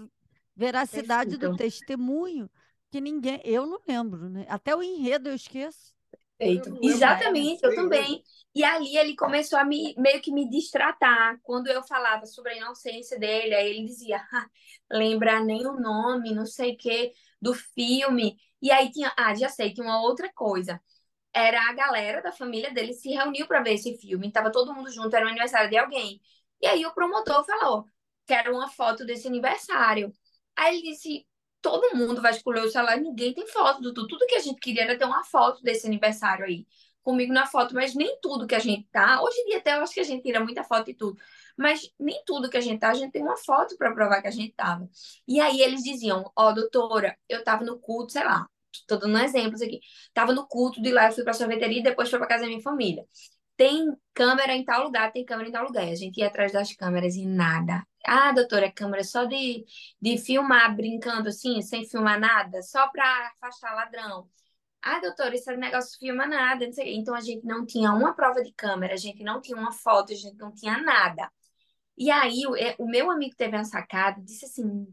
veracidade do testemunho, que ninguém. Eu não lembro, né? Até o enredo eu esqueço. Perfeito. Eu Exatamente, eu mais. também. E ali ele começou a me, meio que me distratar. Quando eu falava sobre a inocência dele, aí ele dizia, "Ah, lembra nem o nome, não sei o que, do filme. E aí tinha, ah, já sei, tinha uma outra coisa. Era a galera da família dele se reuniu para ver esse filme. Tava todo mundo junto, era o aniversário de alguém. E aí o promotor falou, quero uma foto desse aniversário. Aí ele disse, todo mundo vai escolher o celular, ninguém tem foto do tudo. Tudo que a gente queria era ter uma foto desse aniversário aí, comigo na foto, mas nem tudo que a gente tá. Hoje em dia até eu acho que a gente tira muita foto e tudo, mas nem tudo que a gente tá, a gente tem uma foto para provar que a gente tava. E aí eles diziam, ó, doutora, eu tava no culto, sei lá, tô dando exemplos aqui. Tava no culto de lá, eu fui pra sorveteria e depois fui pra casa da minha família. Tem câmera em tal lugar, tem câmera em tal lugar. E a gente ia atrás das câmeras e nada. Ah, doutora, é câmera só de, de filmar brincando assim, sem filmar nada, só para afastar ladrão. Ah, doutora, esse negócio filma nada. Então a gente não tinha uma prova de câmera, a gente não tinha uma foto, a gente não tinha nada. E aí o, é, o meu amigo teve uma sacada, disse assim,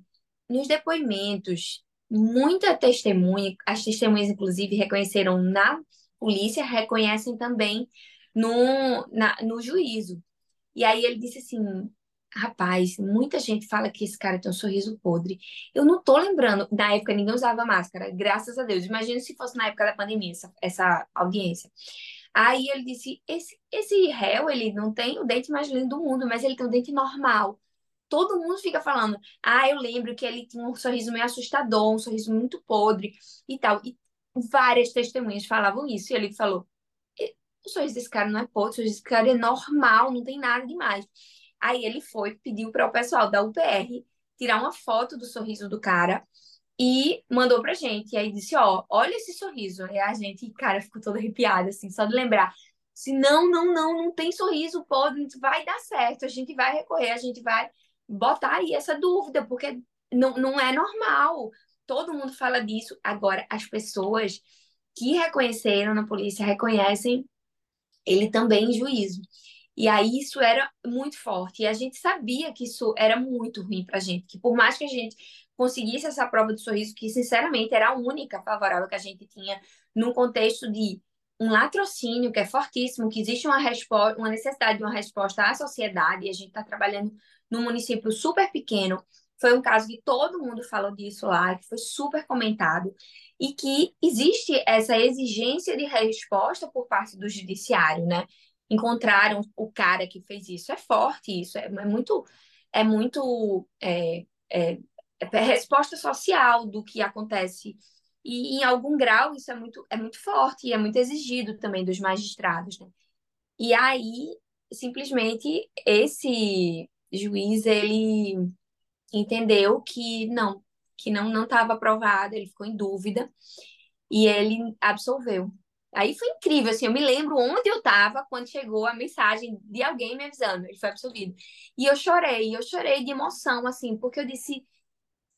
nos depoimentos, muita testemunha, as testemunhas inclusive reconheceram na polícia, reconhecem também no, na, no juízo. E aí ele disse assim, rapaz, muita gente fala que esse cara tem um sorriso podre. Eu não tô lembrando, na época ninguém usava máscara, graças a Deus. Imagina se fosse na época da pandemia, essa, essa audiência. Aí ele disse, esse, esse réu, ele não tem o dente mais lindo do mundo, mas ele tem um dente normal. Todo mundo fica falando, ah, eu lembro que ele tinha um sorriso meio assustador, um sorriso muito podre e tal. E várias testemunhas falavam isso. E ele falou, o sorriso desse cara não é podre, o sorriso desse cara é normal, não tem nada demais. Aí ele foi, pediu para o pessoal da UPR tirar uma foto do sorriso do cara e mandou pra gente. E aí disse, ó, olha esse sorriso. E a gente, cara, ficou toda arrepiada, assim, só de lembrar. Se não, não, não, não tem sorriso, pode, vai dar certo. A gente vai recorrer, a gente vai botar aí essa dúvida, porque não, não é normal. Todo mundo fala disso. Agora, as pessoas que reconheceram na polícia reconhecem ele também em juízo. E aí isso era muito forte. E a gente sabia que isso era muito ruim pra gente, que por mais que a gente conseguisse essa prova de sorriso, que sinceramente era a única favorável que a gente tinha num contexto de um latrocínio que é fortíssimo, que existe uma resposta, uma necessidade de uma resposta à sociedade, e a gente está trabalhando num município super pequeno. Foi um caso que todo mundo falou disso lá, que foi super comentado, e que existe essa exigência de resposta por parte do judiciário, né? Encontraram o cara que fez isso. É forte isso, é, é muito, é muito é, é, é resposta social do que acontece. E em algum grau isso é muito, é muito forte e é muito exigido também dos magistrados, né? E aí, simplesmente, esse juiz, ele entendeu que não, que não não estava aprovado, ele ficou em dúvida e ele absolveu. Aí foi incrível, assim, eu me lembro onde eu estava quando chegou a mensagem de alguém me avisando, ele foi absolvido. E eu chorei, eu chorei de emoção, assim, porque eu disse,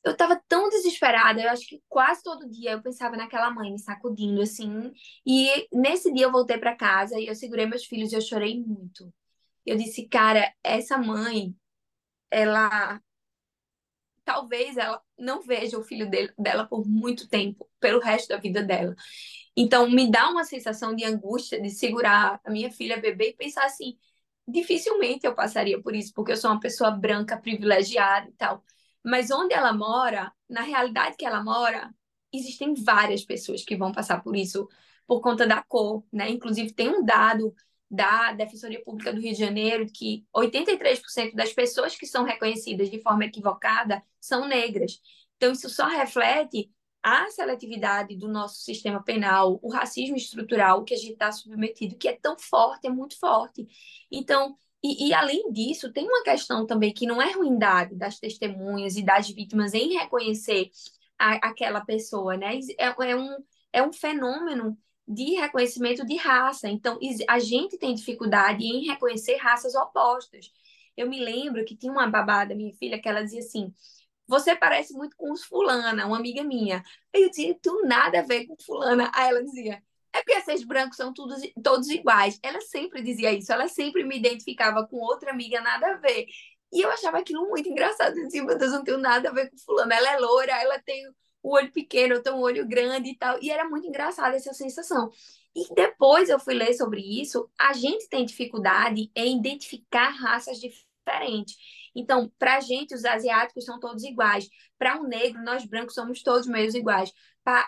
eu tava tão desesperada, eu acho que quase todo dia eu pensava naquela mãe me sacudindo assim. E nesse dia eu voltei para casa e eu segurei meus filhos e eu chorei muito. Eu disse, cara, essa mãe, ela talvez ela não veja o filho dele, dela por muito tempo, pelo resto da vida dela. Então, me dá uma sensação de angústia de segurar a minha filha bebê e pensar assim: dificilmente eu passaria por isso, porque eu sou uma pessoa branca, privilegiada e tal. Mas onde ela mora, na realidade que ela mora, existem várias pessoas que vão passar por isso por conta da cor, né? Inclusive tem um dado da Defensoria Pública do Rio de Janeiro que 83% das pessoas que são reconhecidas de forma equivocada são negras. Então isso só reflete a seletividade do nosso sistema penal, o racismo estrutural que a gente está submetido, que é tão forte, é muito forte. Então, e, e, além disso, tem uma questão também que não é ruindade das testemunhas e das vítimas em reconhecer a, aquela pessoa, né? É, é, um, é um fenômeno de reconhecimento de raça. Então, a gente tem dificuldade em reconhecer raças opostas. Eu me lembro que tinha uma babada, minha filha, que ela dizia assim: Você parece muito com os fulana, uma amiga minha. Aí eu dizia: Tu nada a ver com fulana. Aí ela dizia: é porque esses brancos são todos, todos iguais. Ela sempre dizia isso, ela sempre me identificava com outra amiga, nada a ver. E eu achava aquilo muito engraçado. Eu dizia, meu Deus, não tenho nada a ver com fulano. Ela é loura, ela tem o olho pequeno, eu tenho um olho grande e tal. E era muito engraçada essa sensação. E depois eu fui ler sobre isso, a gente tem dificuldade em identificar raças diferentes. Então, para a gente, os asiáticos são todos iguais. Para um negro, nós brancos somos todos meio iguais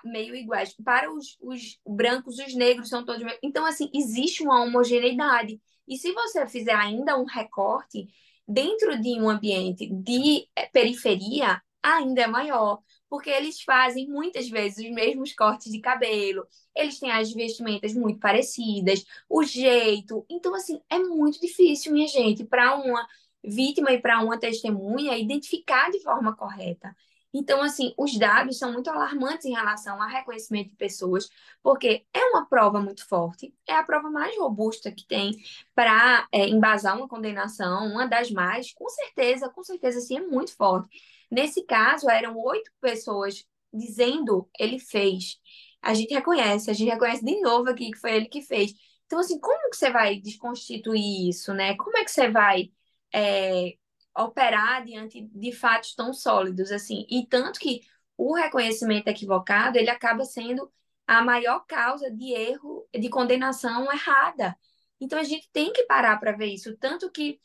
meio iguais. Para os, os brancos, os negros são todos. Então, assim, existe uma homogeneidade. E se você fizer ainda um recorte dentro de um ambiente de eh, periferia, ainda é maior. Porque eles fazem muitas vezes os mesmos cortes de cabelo, eles têm as vestimentas muito parecidas, o jeito. Então, assim, é muito difícil, minha gente, para uma vítima e para uma testemunha identificar de forma correta. Então, assim, os dados são muito alarmantes em relação ao reconhecimento de pessoas, porque é uma prova muito forte, é a prova mais robusta que tem para é, embasar uma condenação, uma das mais, com certeza, com certeza, sim, é muito forte. Nesse caso, eram oito pessoas dizendo ele fez. A gente reconhece, a gente reconhece de novo aqui que foi ele que fez. Então, assim, como que você vai desconstituir isso, né? Como é que você vai é, operar diante de fatos tão sólidos assim. E tanto que o reconhecimento equivocado, ele acaba sendo a maior causa de erro, de condenação errada. Então a gente tem que parar para ver isso, tanto que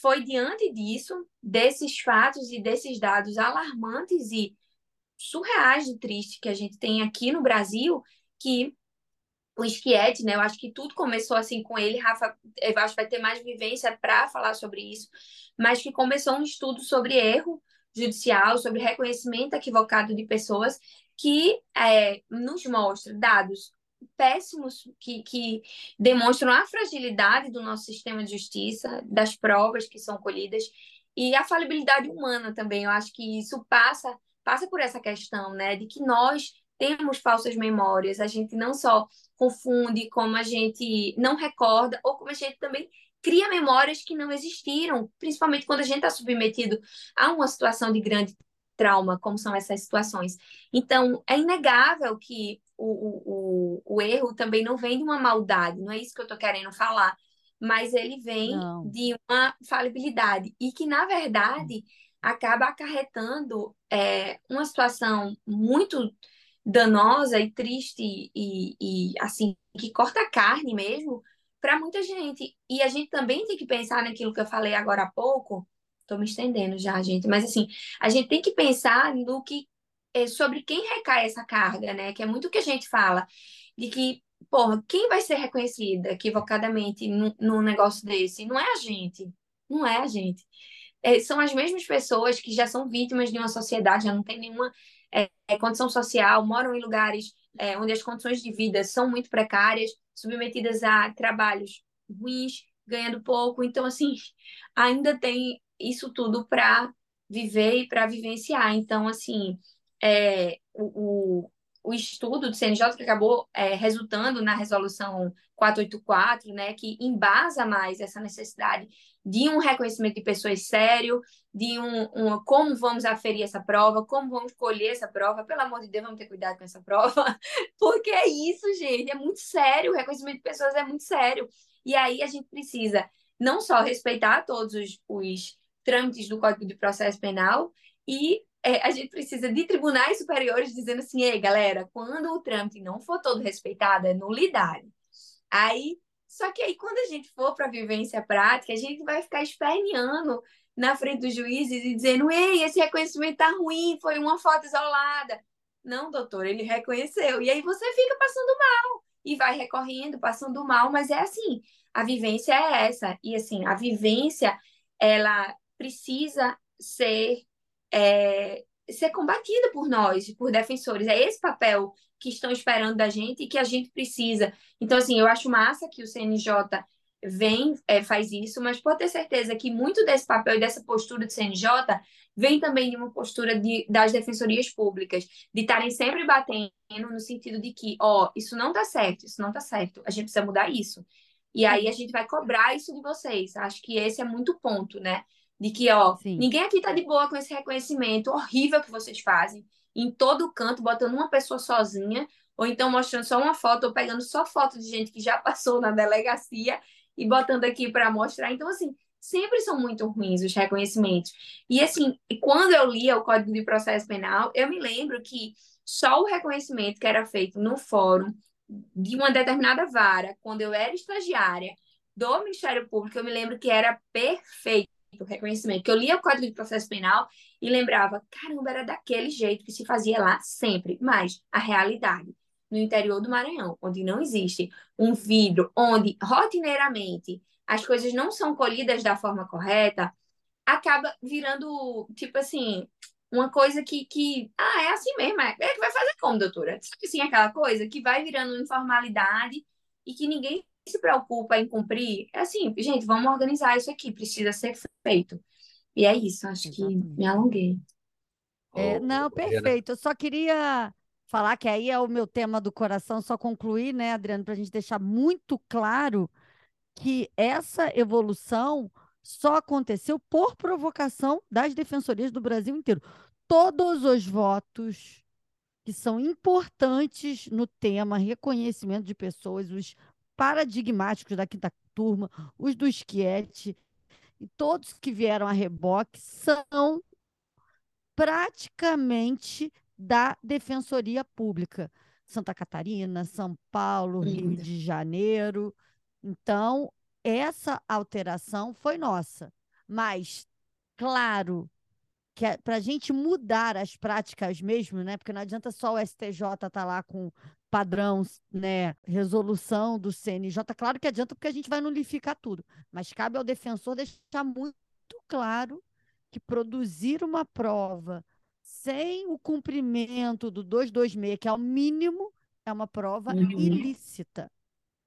foi diante disso, desses fatos e desses dados alarmantes e surreais de triste que a gente tem aqui no Brasil, que o Schietti, né? Eu acho que tudo começou assim com ele. Rafa, eu acho que vai ter mais vivência para falar sobre isso, mas que começou um estudo sobre erro judicial, sobre reconhecimento equivocado de pessoas, que é, nos mostra dados péssimos que, que demonstram a fragilidade do nosso sistema de justiça, das provas que são colhidas e a falibilidade humana também. Eu acho que isso passa passa por essa questão, né, de que nós temos falsas memórias, a gente não só confunde, como a gente não recorda, ou como a gente também cria memórias que não existiram, principalmente quando a gente está submetido a uma situação de grande trauma, como são essas situações. Então, é inegável que o, o, o erro também não vem de uma maldade, não é isso que eu estou querendo falar, mas ele vem não. de uma falibilidade, e que, na verdade, acaba acarretando é, uma situação muito danosa e triste e, e assim, que corta a carne mesmo para muita gente. E a gente também tem que pensar naquilo que eu falei agora há pouco. Estou me estendendo já, gente, mas assim, a gente tem que pensar no que é sobre quem recai essa carga, né? Que é muito o que a gente fala, de que, porra, quem vai ser reconhecida equivocadamente num, negócio desse? Não é a gente, não é a gente. É, são as mesmas pessoas que já são vítimas de uma sociedade, já não tem nenhuma é, é, condição social, moram em lugares é, onde as condições de vida são muito precárias, submetidas a trabalhos ruins, ganhando pouco. Então, assim, [laughs] ainda tem isso tudo para viver e para vivenciar. Então, assim, é, o, o, estudo do CNJ que acabou é, resultando na resolução 484, né, que embasa mais essa necessidade de um reconhecimento de pessoas sério, de um, um, como vamos aferir essa prova, como vamos colher essa prova, pelo amor de Deus, vamos ter cuidado com essa prova, [laughs] porque é isso, gente, é muito sério, o reconhecimento de pessoas é muito sério. E aí a gente precisa não só respeitar todos os, os trâmites do Código de Processo Penal, e é, a gente precisa de tribunais superiores dizendo assim, ei, galera, quando o trâmite não for todo respeitado, é nulidade. Aí, só que aí quando a gente for para a vivência prática, a gente vai ficar esperneando na frente dos juízes e dizendo, ei, esse reconhecimento tá ruim, foi uma foto isolada. Não, doutor, ele reconheceu. E aí você fica passando mal e vai recorrendo, passando mal, mas é assim, a vivência é essa. E assim, a vivência, ela precisa ser é, ser combatida por nós, por defensores. É esse papel que estão esperando da gente e que a gente precisa. Então, assim, eu acho massa que o CNJ vem, é, faz isso, mas pode ter certeza que muito desse papel e dessa postura do CNJ vem também de uma postura de, das defensorias públicas, de estarem sempre batendo no sentido de que, ó, isso não tá certo, isso não tá certo, a gente precisa mudar isso. E aí a gente vai cobrar isso de vocês. Acho que esse é muito ponto, né? De que, ó, Sim. ninguém aqui tá de boa com esse reconhecimento horrível que vocês fazem, em todo canto, botando uma pessoa sozinha, ou então mostrando só uma foto, ou pegando só foto de gente que já [laughs] passou na delegacia e botando aqui para mostrar. Então, assim, sempre são muito ruins os reconhecimentos. E, assim, quando eu lia o Código de Processo Penal, eu me lembro que só o reconhecimento que era feito no fórum de uma determinada vara, quando eu era estagiária do Ministério Público, eu me lembro que era perfeito reconhecimento, que eu lia o Código de Processo Penal e lembrava, caramba, era daquele jeito que se fazia lá sempre, mas a realidade no interior do Maranhão, onde não existe um vidro, onde rotineiramente as coisas não são colhidas da forma correta, acaba virando, tipo assim, uma coisa que, que ah, é assim mesmo, é, é que vai fazer como, doutora? Sabe assim, aquela coisa que vai virando informalidade e que ninguém se preocupa em cumprir, é assim, gente, vamos organizar isso aqui, precisa ser feito. E é isso, acho Exatamente. que me alonguei. É, não, perfeito. Eu só queria falar que aí é o meu tema do coração, só concluir, né, Adriano, para a gente deixar muito claro que essa evolução só aconteceu por provocação das defensorias do Brasil inteiro. Todos os votos que são importantes no tema reconhecimento de pessoas, os paradigmáticos da quinta turma, os do esquete, e todos que vieram a reboque são praticamente da Defensoria Pública. Santa Catarina, São Paulo, Rio de Janeiro. Então, essa alteração foi nossa. Mas, claro, que é para a gente mudar as práticas mesmo, né? Porque não adianta só o STJ estar tá lá com padrão, né, resolução do CNJ, claro que adianta porque a gente vai nulificar tudo, mas cabe ao defensor deixar muito claro que produzir uma prova sem o cumprimento do 226, que é o mínimo, é uma prova uhum. ilícita.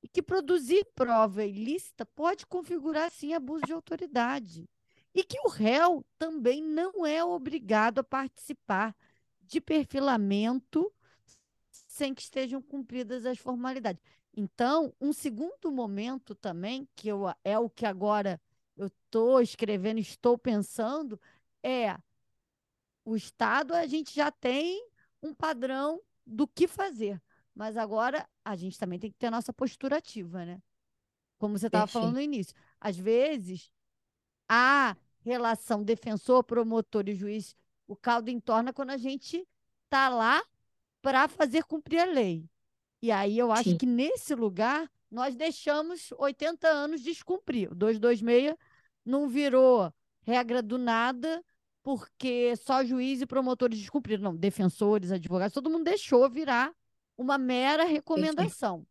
E que produzir prova ilícita pode configurar, sim, abuso de autoridade. E que o réu também não é obrigado a participar de perfilamento sem que estejam cumpridas as formalidades. Então, um segundo momento também, que eu, é o que agora eu estou escrevendo, estou pensando, é o Estado, a gente já tem um padrão do que fazer. Mas agora a gente também tem que ter a nossa postura ativa, né? Como você estava falando no início. Às vezes, a relação defensor, promotor e juiz, o caldo entorna quando a gente está lá para fazer cumprir a lei. E aí eu acho Sim. que nesse lugar nós deixamos 80 anos descumprir. O 226 não virou regra do nada porque só juiz e promotores descumpriram. Não, defensores, advogados, todo mundo deixou virar uma mera recomendação.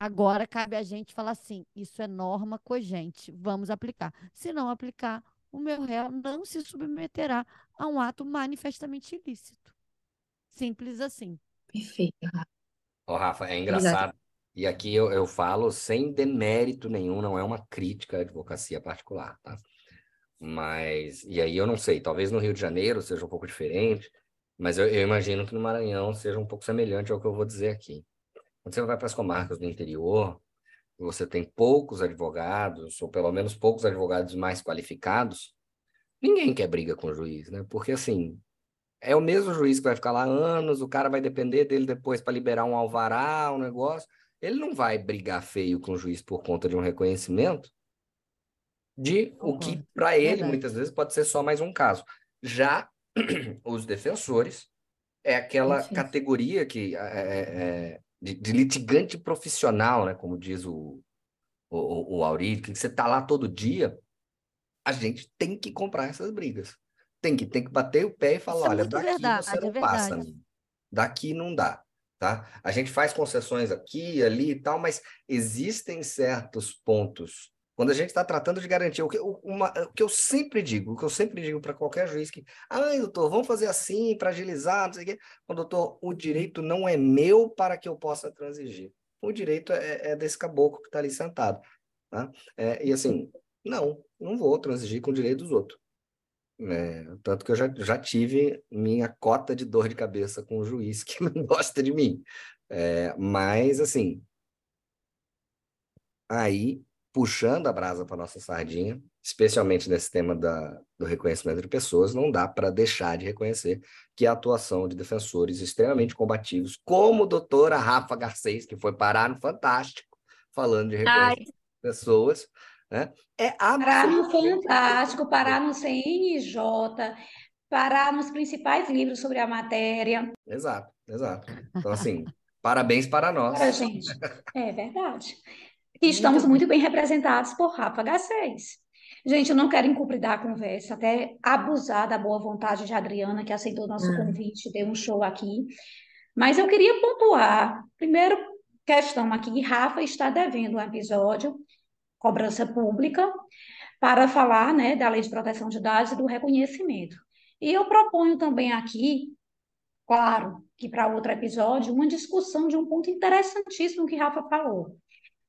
Agora cabe a gente falar assim: isso é norma cogente, vamos aplicar. Se não aplicar, o meu réu não se submeterá a um ato manifestamente ilícito. Simples assim. Perfeito. Ó, Rafa, é engraçado. Exato. E aqui eu, eu falo sem demérito nenhum, não é uma crítica à advocacia particular, tá? Mas, e aí eu não sei, talvez no Rio de Janeiro seja um pouco diferente, Mas eu, eu imagino que no Maranhão seja um pouco semelhante ao que eu vou dizer aqui. Quando você vai para as comarcas do interior, você tem poucos advogados, ou pelo menos poucos advogados mais qualificados, ninguém quer briga com o juiz, né? Porque assim, é o mesmo juiz que vai ficar lá anos, o cara vai depender dele depois para liberar um alvará, um negócio. Ele não vai brigar feio com o juiz por conta de um reconhecimento de uhum. o que para ele Verdade. muitas vezes pode ser só mais um caso. Já [clears throat] os defensores é aquela categoria que é, é, é, de, de, litigante profissional, né? Como diz o, o, o Auri, que você está lá todo dia, a gente tem que comprar essas brigas. Tem que, tem que bater o pé e falar, é olha, daqui verdade, você não é passa, amigo. Daqui não dá. Tá? A gente faz concessões aqui, ali e tal, mas existem certos pontos quando a gente está tratando de garantir, o que, uma, o que eu sempre digo, o que eu sempre digo para qualquer juiz que, ai, doutor, vamos fazer assim para agilizar, não sei o quê. Bom, doutor, o direito não é meu para que eu possa transigir. O direito é, é desse caboclo que está ali sentado. Tá? É, e assim, não, não vou transigir com o direito dos outros. É, tanto que eu já, já tive minha cota de dor de cabeça com o juiz [laughs] que não gosta de mim. É, mas, assim, aí puxando a brasa para nossa sardinha, especialmente nesse tema da, do reconhecimento de pessoas, não dá para deixar de reconhecer que a atuação de defensores extremamente combativos, como a doutora Rafa Garcês, que foi parar no Fantástico, falando de reconhecimento de pessoas, né? É parar no Fantástico, parar no CNJ, parar nos principais livros sobre a matéria. Exato, exato. Então, assim, [laughs] parabéns para nós. Para gente. É verdade. E estamos muito, bem representados por Rafa H6. Gente, eu não quero encobridar a conversa, até abusar da boa vontade de Adriana, que aceitou nosso hum. convite, deu um show aqui. Mas eu queria pontuar, primeiro questão aqui, Rafa está devendo um episódio, cobrança pública, para falar né, da lei de proteção de dados e do reconhecimento. E eu proponho também aqui, claro, que para outro episódio, uma discussão de um ponto interessantíssimo que Rafa falou,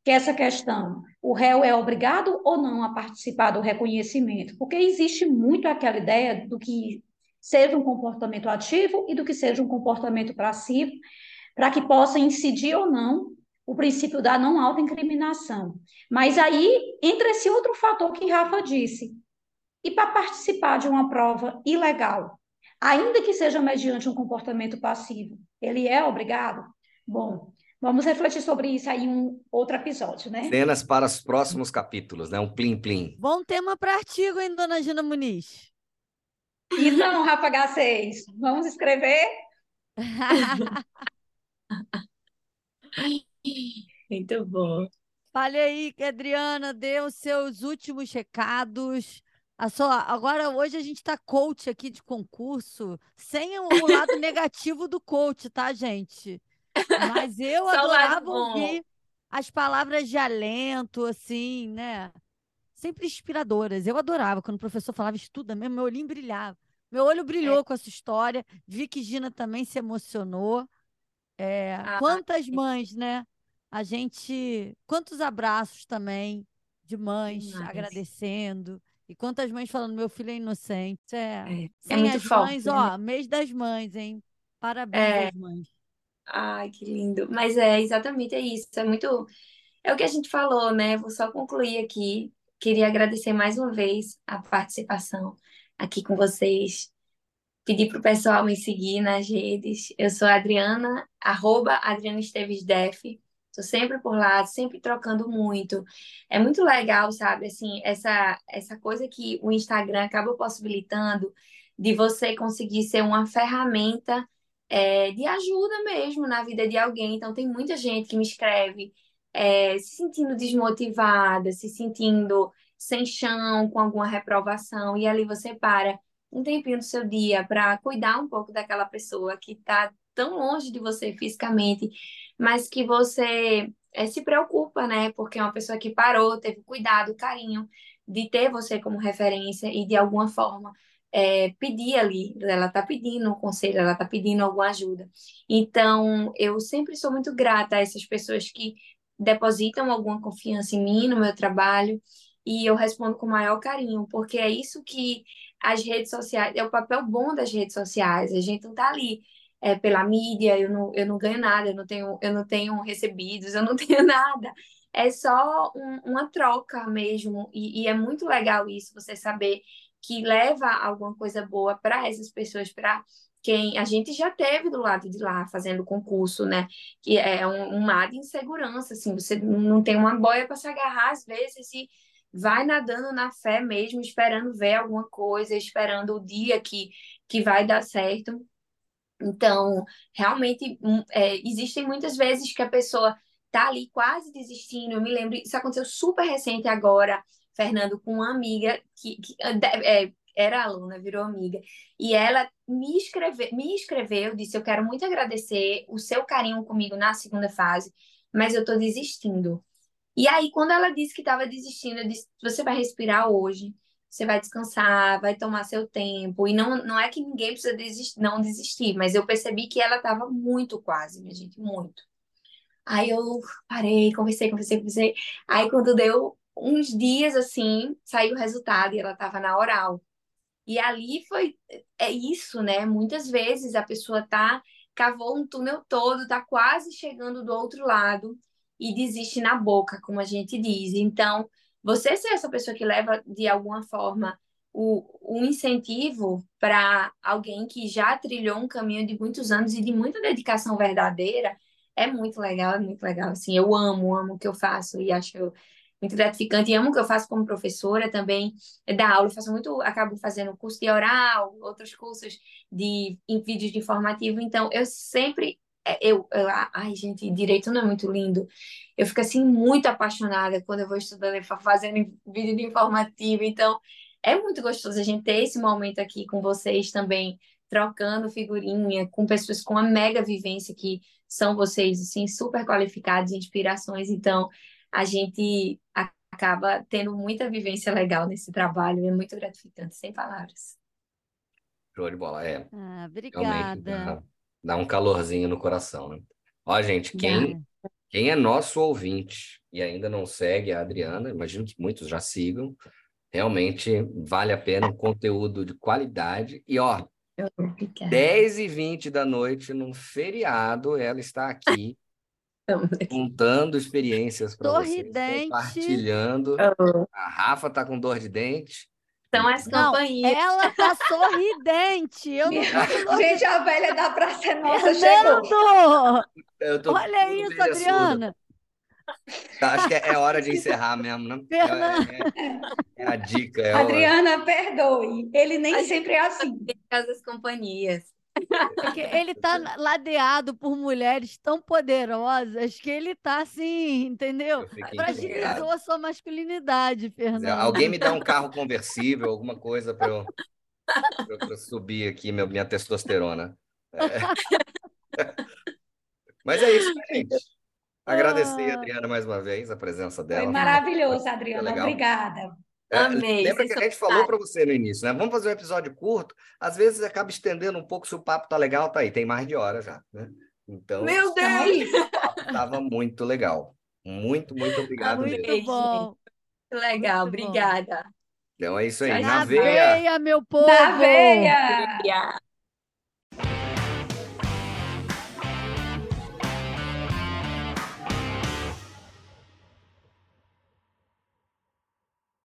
que essa questão, o réu é obrigado ou não a participar do reconhecimento? Porque existe muito aquela ideia do que seja um comportamento ativo e do que seja um comportamento passivo, para que possa incidir ou não o princípio da não autoincriminação. Mas aí entra esse outro fator que Rafa disse. E para participar de uma prova ilegal, ainda que seja mediante um comportamento passivo, ele é obrigado? Bom, Vamos refletir sobre isso aí em um outro episódio, né? Cenas para os próximos capítulos, né? Um plim-plim. Bom tema para artigo, hein, dona Gina Muniz? E não, Rafa H6. Vamos escrever? [laughs] Muito bom. Fale aí, Adriana, dê os seus últimos recados. A sua, agora, hoje a gente está coach aqui de concurso, sem o [laughs] lado negativo do coach, tá, gente? Mas eu adorava ouvir as palavras de alento, assim, né? Sempre inspiradoras. Eu adorava quando o professor falava estuda mesmo, meu olhinho brilhava. Meu olho brilhou é. com essa história. Vi que Gina também se emocionou. É, ah, quantas mães, né? A gente. Quantos abraços também de mães agradecendo. E quantas mães falando, meu filho é inocente. É, é, é muito as forte, mães, né? ó, mês das mães, hein? Parabéns é. às mães. Ai, que lindo. Mas é exatamente é isso. É muito. É o que a gente falou, né? Vou só concluir aqui. Queria agradecer mais uma vez a participação aqui com vocês. Pedir para o pessoal me seguir nas redes. Eu sou a Adriana, arroba Adriana Esteves Def. Estou sempre por lá, sempre trocando muito. É muito legal, sabe? Assim, essa, essa coisa que o Instagram acaba possibilitando de você conseguir ser uma ferramenta é, de ajuda mesmo na vida de alguém. Então, tem muita gente que me escreve é, se sentindo desmotivada, se sentindo sem chão, com alguma reprovação, e ali você para um tempinho do seu dia para cuidar um pouco daquela pessoa que está tão longe de você fisicamente, mas que você é, se preocupa, né? Porque é uma pessoa que parou, teve cuidado, carinho de ter você como referência e de alguma forma é, pedir ali, ela está pedindo um conselho, ela está pedindo alguma ajuda. Então, eu sempre sou muito grata a essas pessoas que depositam alguma confiança em mim, no meu trabalho, e eu respondo com o maior carinho, porque é isso que as redes sociais, é o papel bom das redes sociais. A gente não está ali é, pela mídia, eu não, eu não ganho nada, eu não tenho, eu não tenho recebidos, eu não [laughs] tenho nada. É só um, uma troca mesmo, e, e é muito legal isso, você saber que leva alguma coisa boa para essas pessoas, para quem a gente já teve do lado de lá fazendo concurso, né? Que é um, um mar de insegurança, assim, você não tem uma boia para se agarrar às vezes e vai nadando na fé mesmo, esperando ver alguma coisa, esperando o dia que, que vai dar certo. Então, realmente, hum, é, existem muitas vezes que a pessoa tá ali quase desistindo. Eu me lembro, isso aconteceu super recente agora, Fernando, com uma amiga que, que é, era aluna, virou amiga, e ela me escreveu, me escreveu, disse: Eu quero muito agradecer o seu carinho comigo na segunda fase, mas eu tô desistindo. E aí, quando ela disse que estava desistindo, eu disse: Você vai respirar hoje, você vai descansar, vai tomar seu tempo. E não, não é que ninguém precisa desistir, não desistir, mas eu percebi que ela estava muito quase, minha gente, muito. Aí eu parei, conversei, conversei, conversei. Aí, quando deu uns dias assim, saiu o resultado e ela estava na oral. E ali foi é isso, né? Muitas vezes a pessoa tá cavou um túnel todo, tá quase chegando do outro lado e desiste na boca, como a gente diz. Então, você ser essa pessoa que leva de alguma forma o, o incentivo para alguém que já trilhou um caminho de muitos anos e de muita dedicação verdadeira é muito legal, é muito legal. Assim, eu amo, amo o que eu faço e acho muito gratificante. E amo o que eu faço como professora também, é dar aula. Eu faço muito, acabo fazendo curso de oral, outros cursos de em vídeos de informativo. Então, eu sempre eu, eu, ai, gente, direito não é muito lindo. Eu fico assim muito apaixonada quando eu vou estudando, fazendo vídeo de informativo. Então, é muito gostoso a gente ter esse momento aqui com vocês também, trocando figurinha com pessoas com uma mega vivência que são vocês, assim, super qualificados, inspirações. Então, a gente acaba tendo muita vivência legal nesse trabalho, é muito gratificante, sem palavras. Show de bola, é. Ah, obrigada dá um calorzinho no coração, né? Ó, gente, quem, quem é nosso ouvinte e ainda não segue a Adriana, imagino que muitos já sigam, realmente vale a pena um conteúdo de qualidade. E, ó, 10 e 20 da noite, num feriado, ela está aqui [laughs] contando experiências para vocês, compartilhando. A Rafa está com dor de dente. São as não, campanhas. Ela tá sorridente. Eu não Gente, a velha da Praça Nossa Fernando! chegou. Olha isso, Adriana. Tá, acho que é, é, hora de encerrar mesmo, né? É, é, é, a dica. É Adriana, perdoe. Ele nem sempre é assim. As companhias. Porque ele [laughs] está ladeado por mulheres tão poderosas que ele está assim, entendeu? Fragilizou a sua masculinidade, Fernando. Alguém me dá um carro conversível, alguma coisa para eu, eu, subir aqui meu, minha testosterona. É. [laughs] Mas é isso, gente. Agradecer a ah. Adriana mais uma vez, a presença dela. Foi maravilhoso, Adriana. Obrigada. É, Amei. Lembra que a gente falou para você no início, né? Vamos fazer um episódio curto. Às vezes acaba estendendo um pouco se o papo tá legal, tá aí. Tem mais de hora já, né? Então, Meu Deus! Tava muito legal. Muito, muito obrigado muito mesmo. Muito bom. Legal, muito obrigada. Bom. Então é isso aí. Na, na veia. veia, meu povo! Na veia!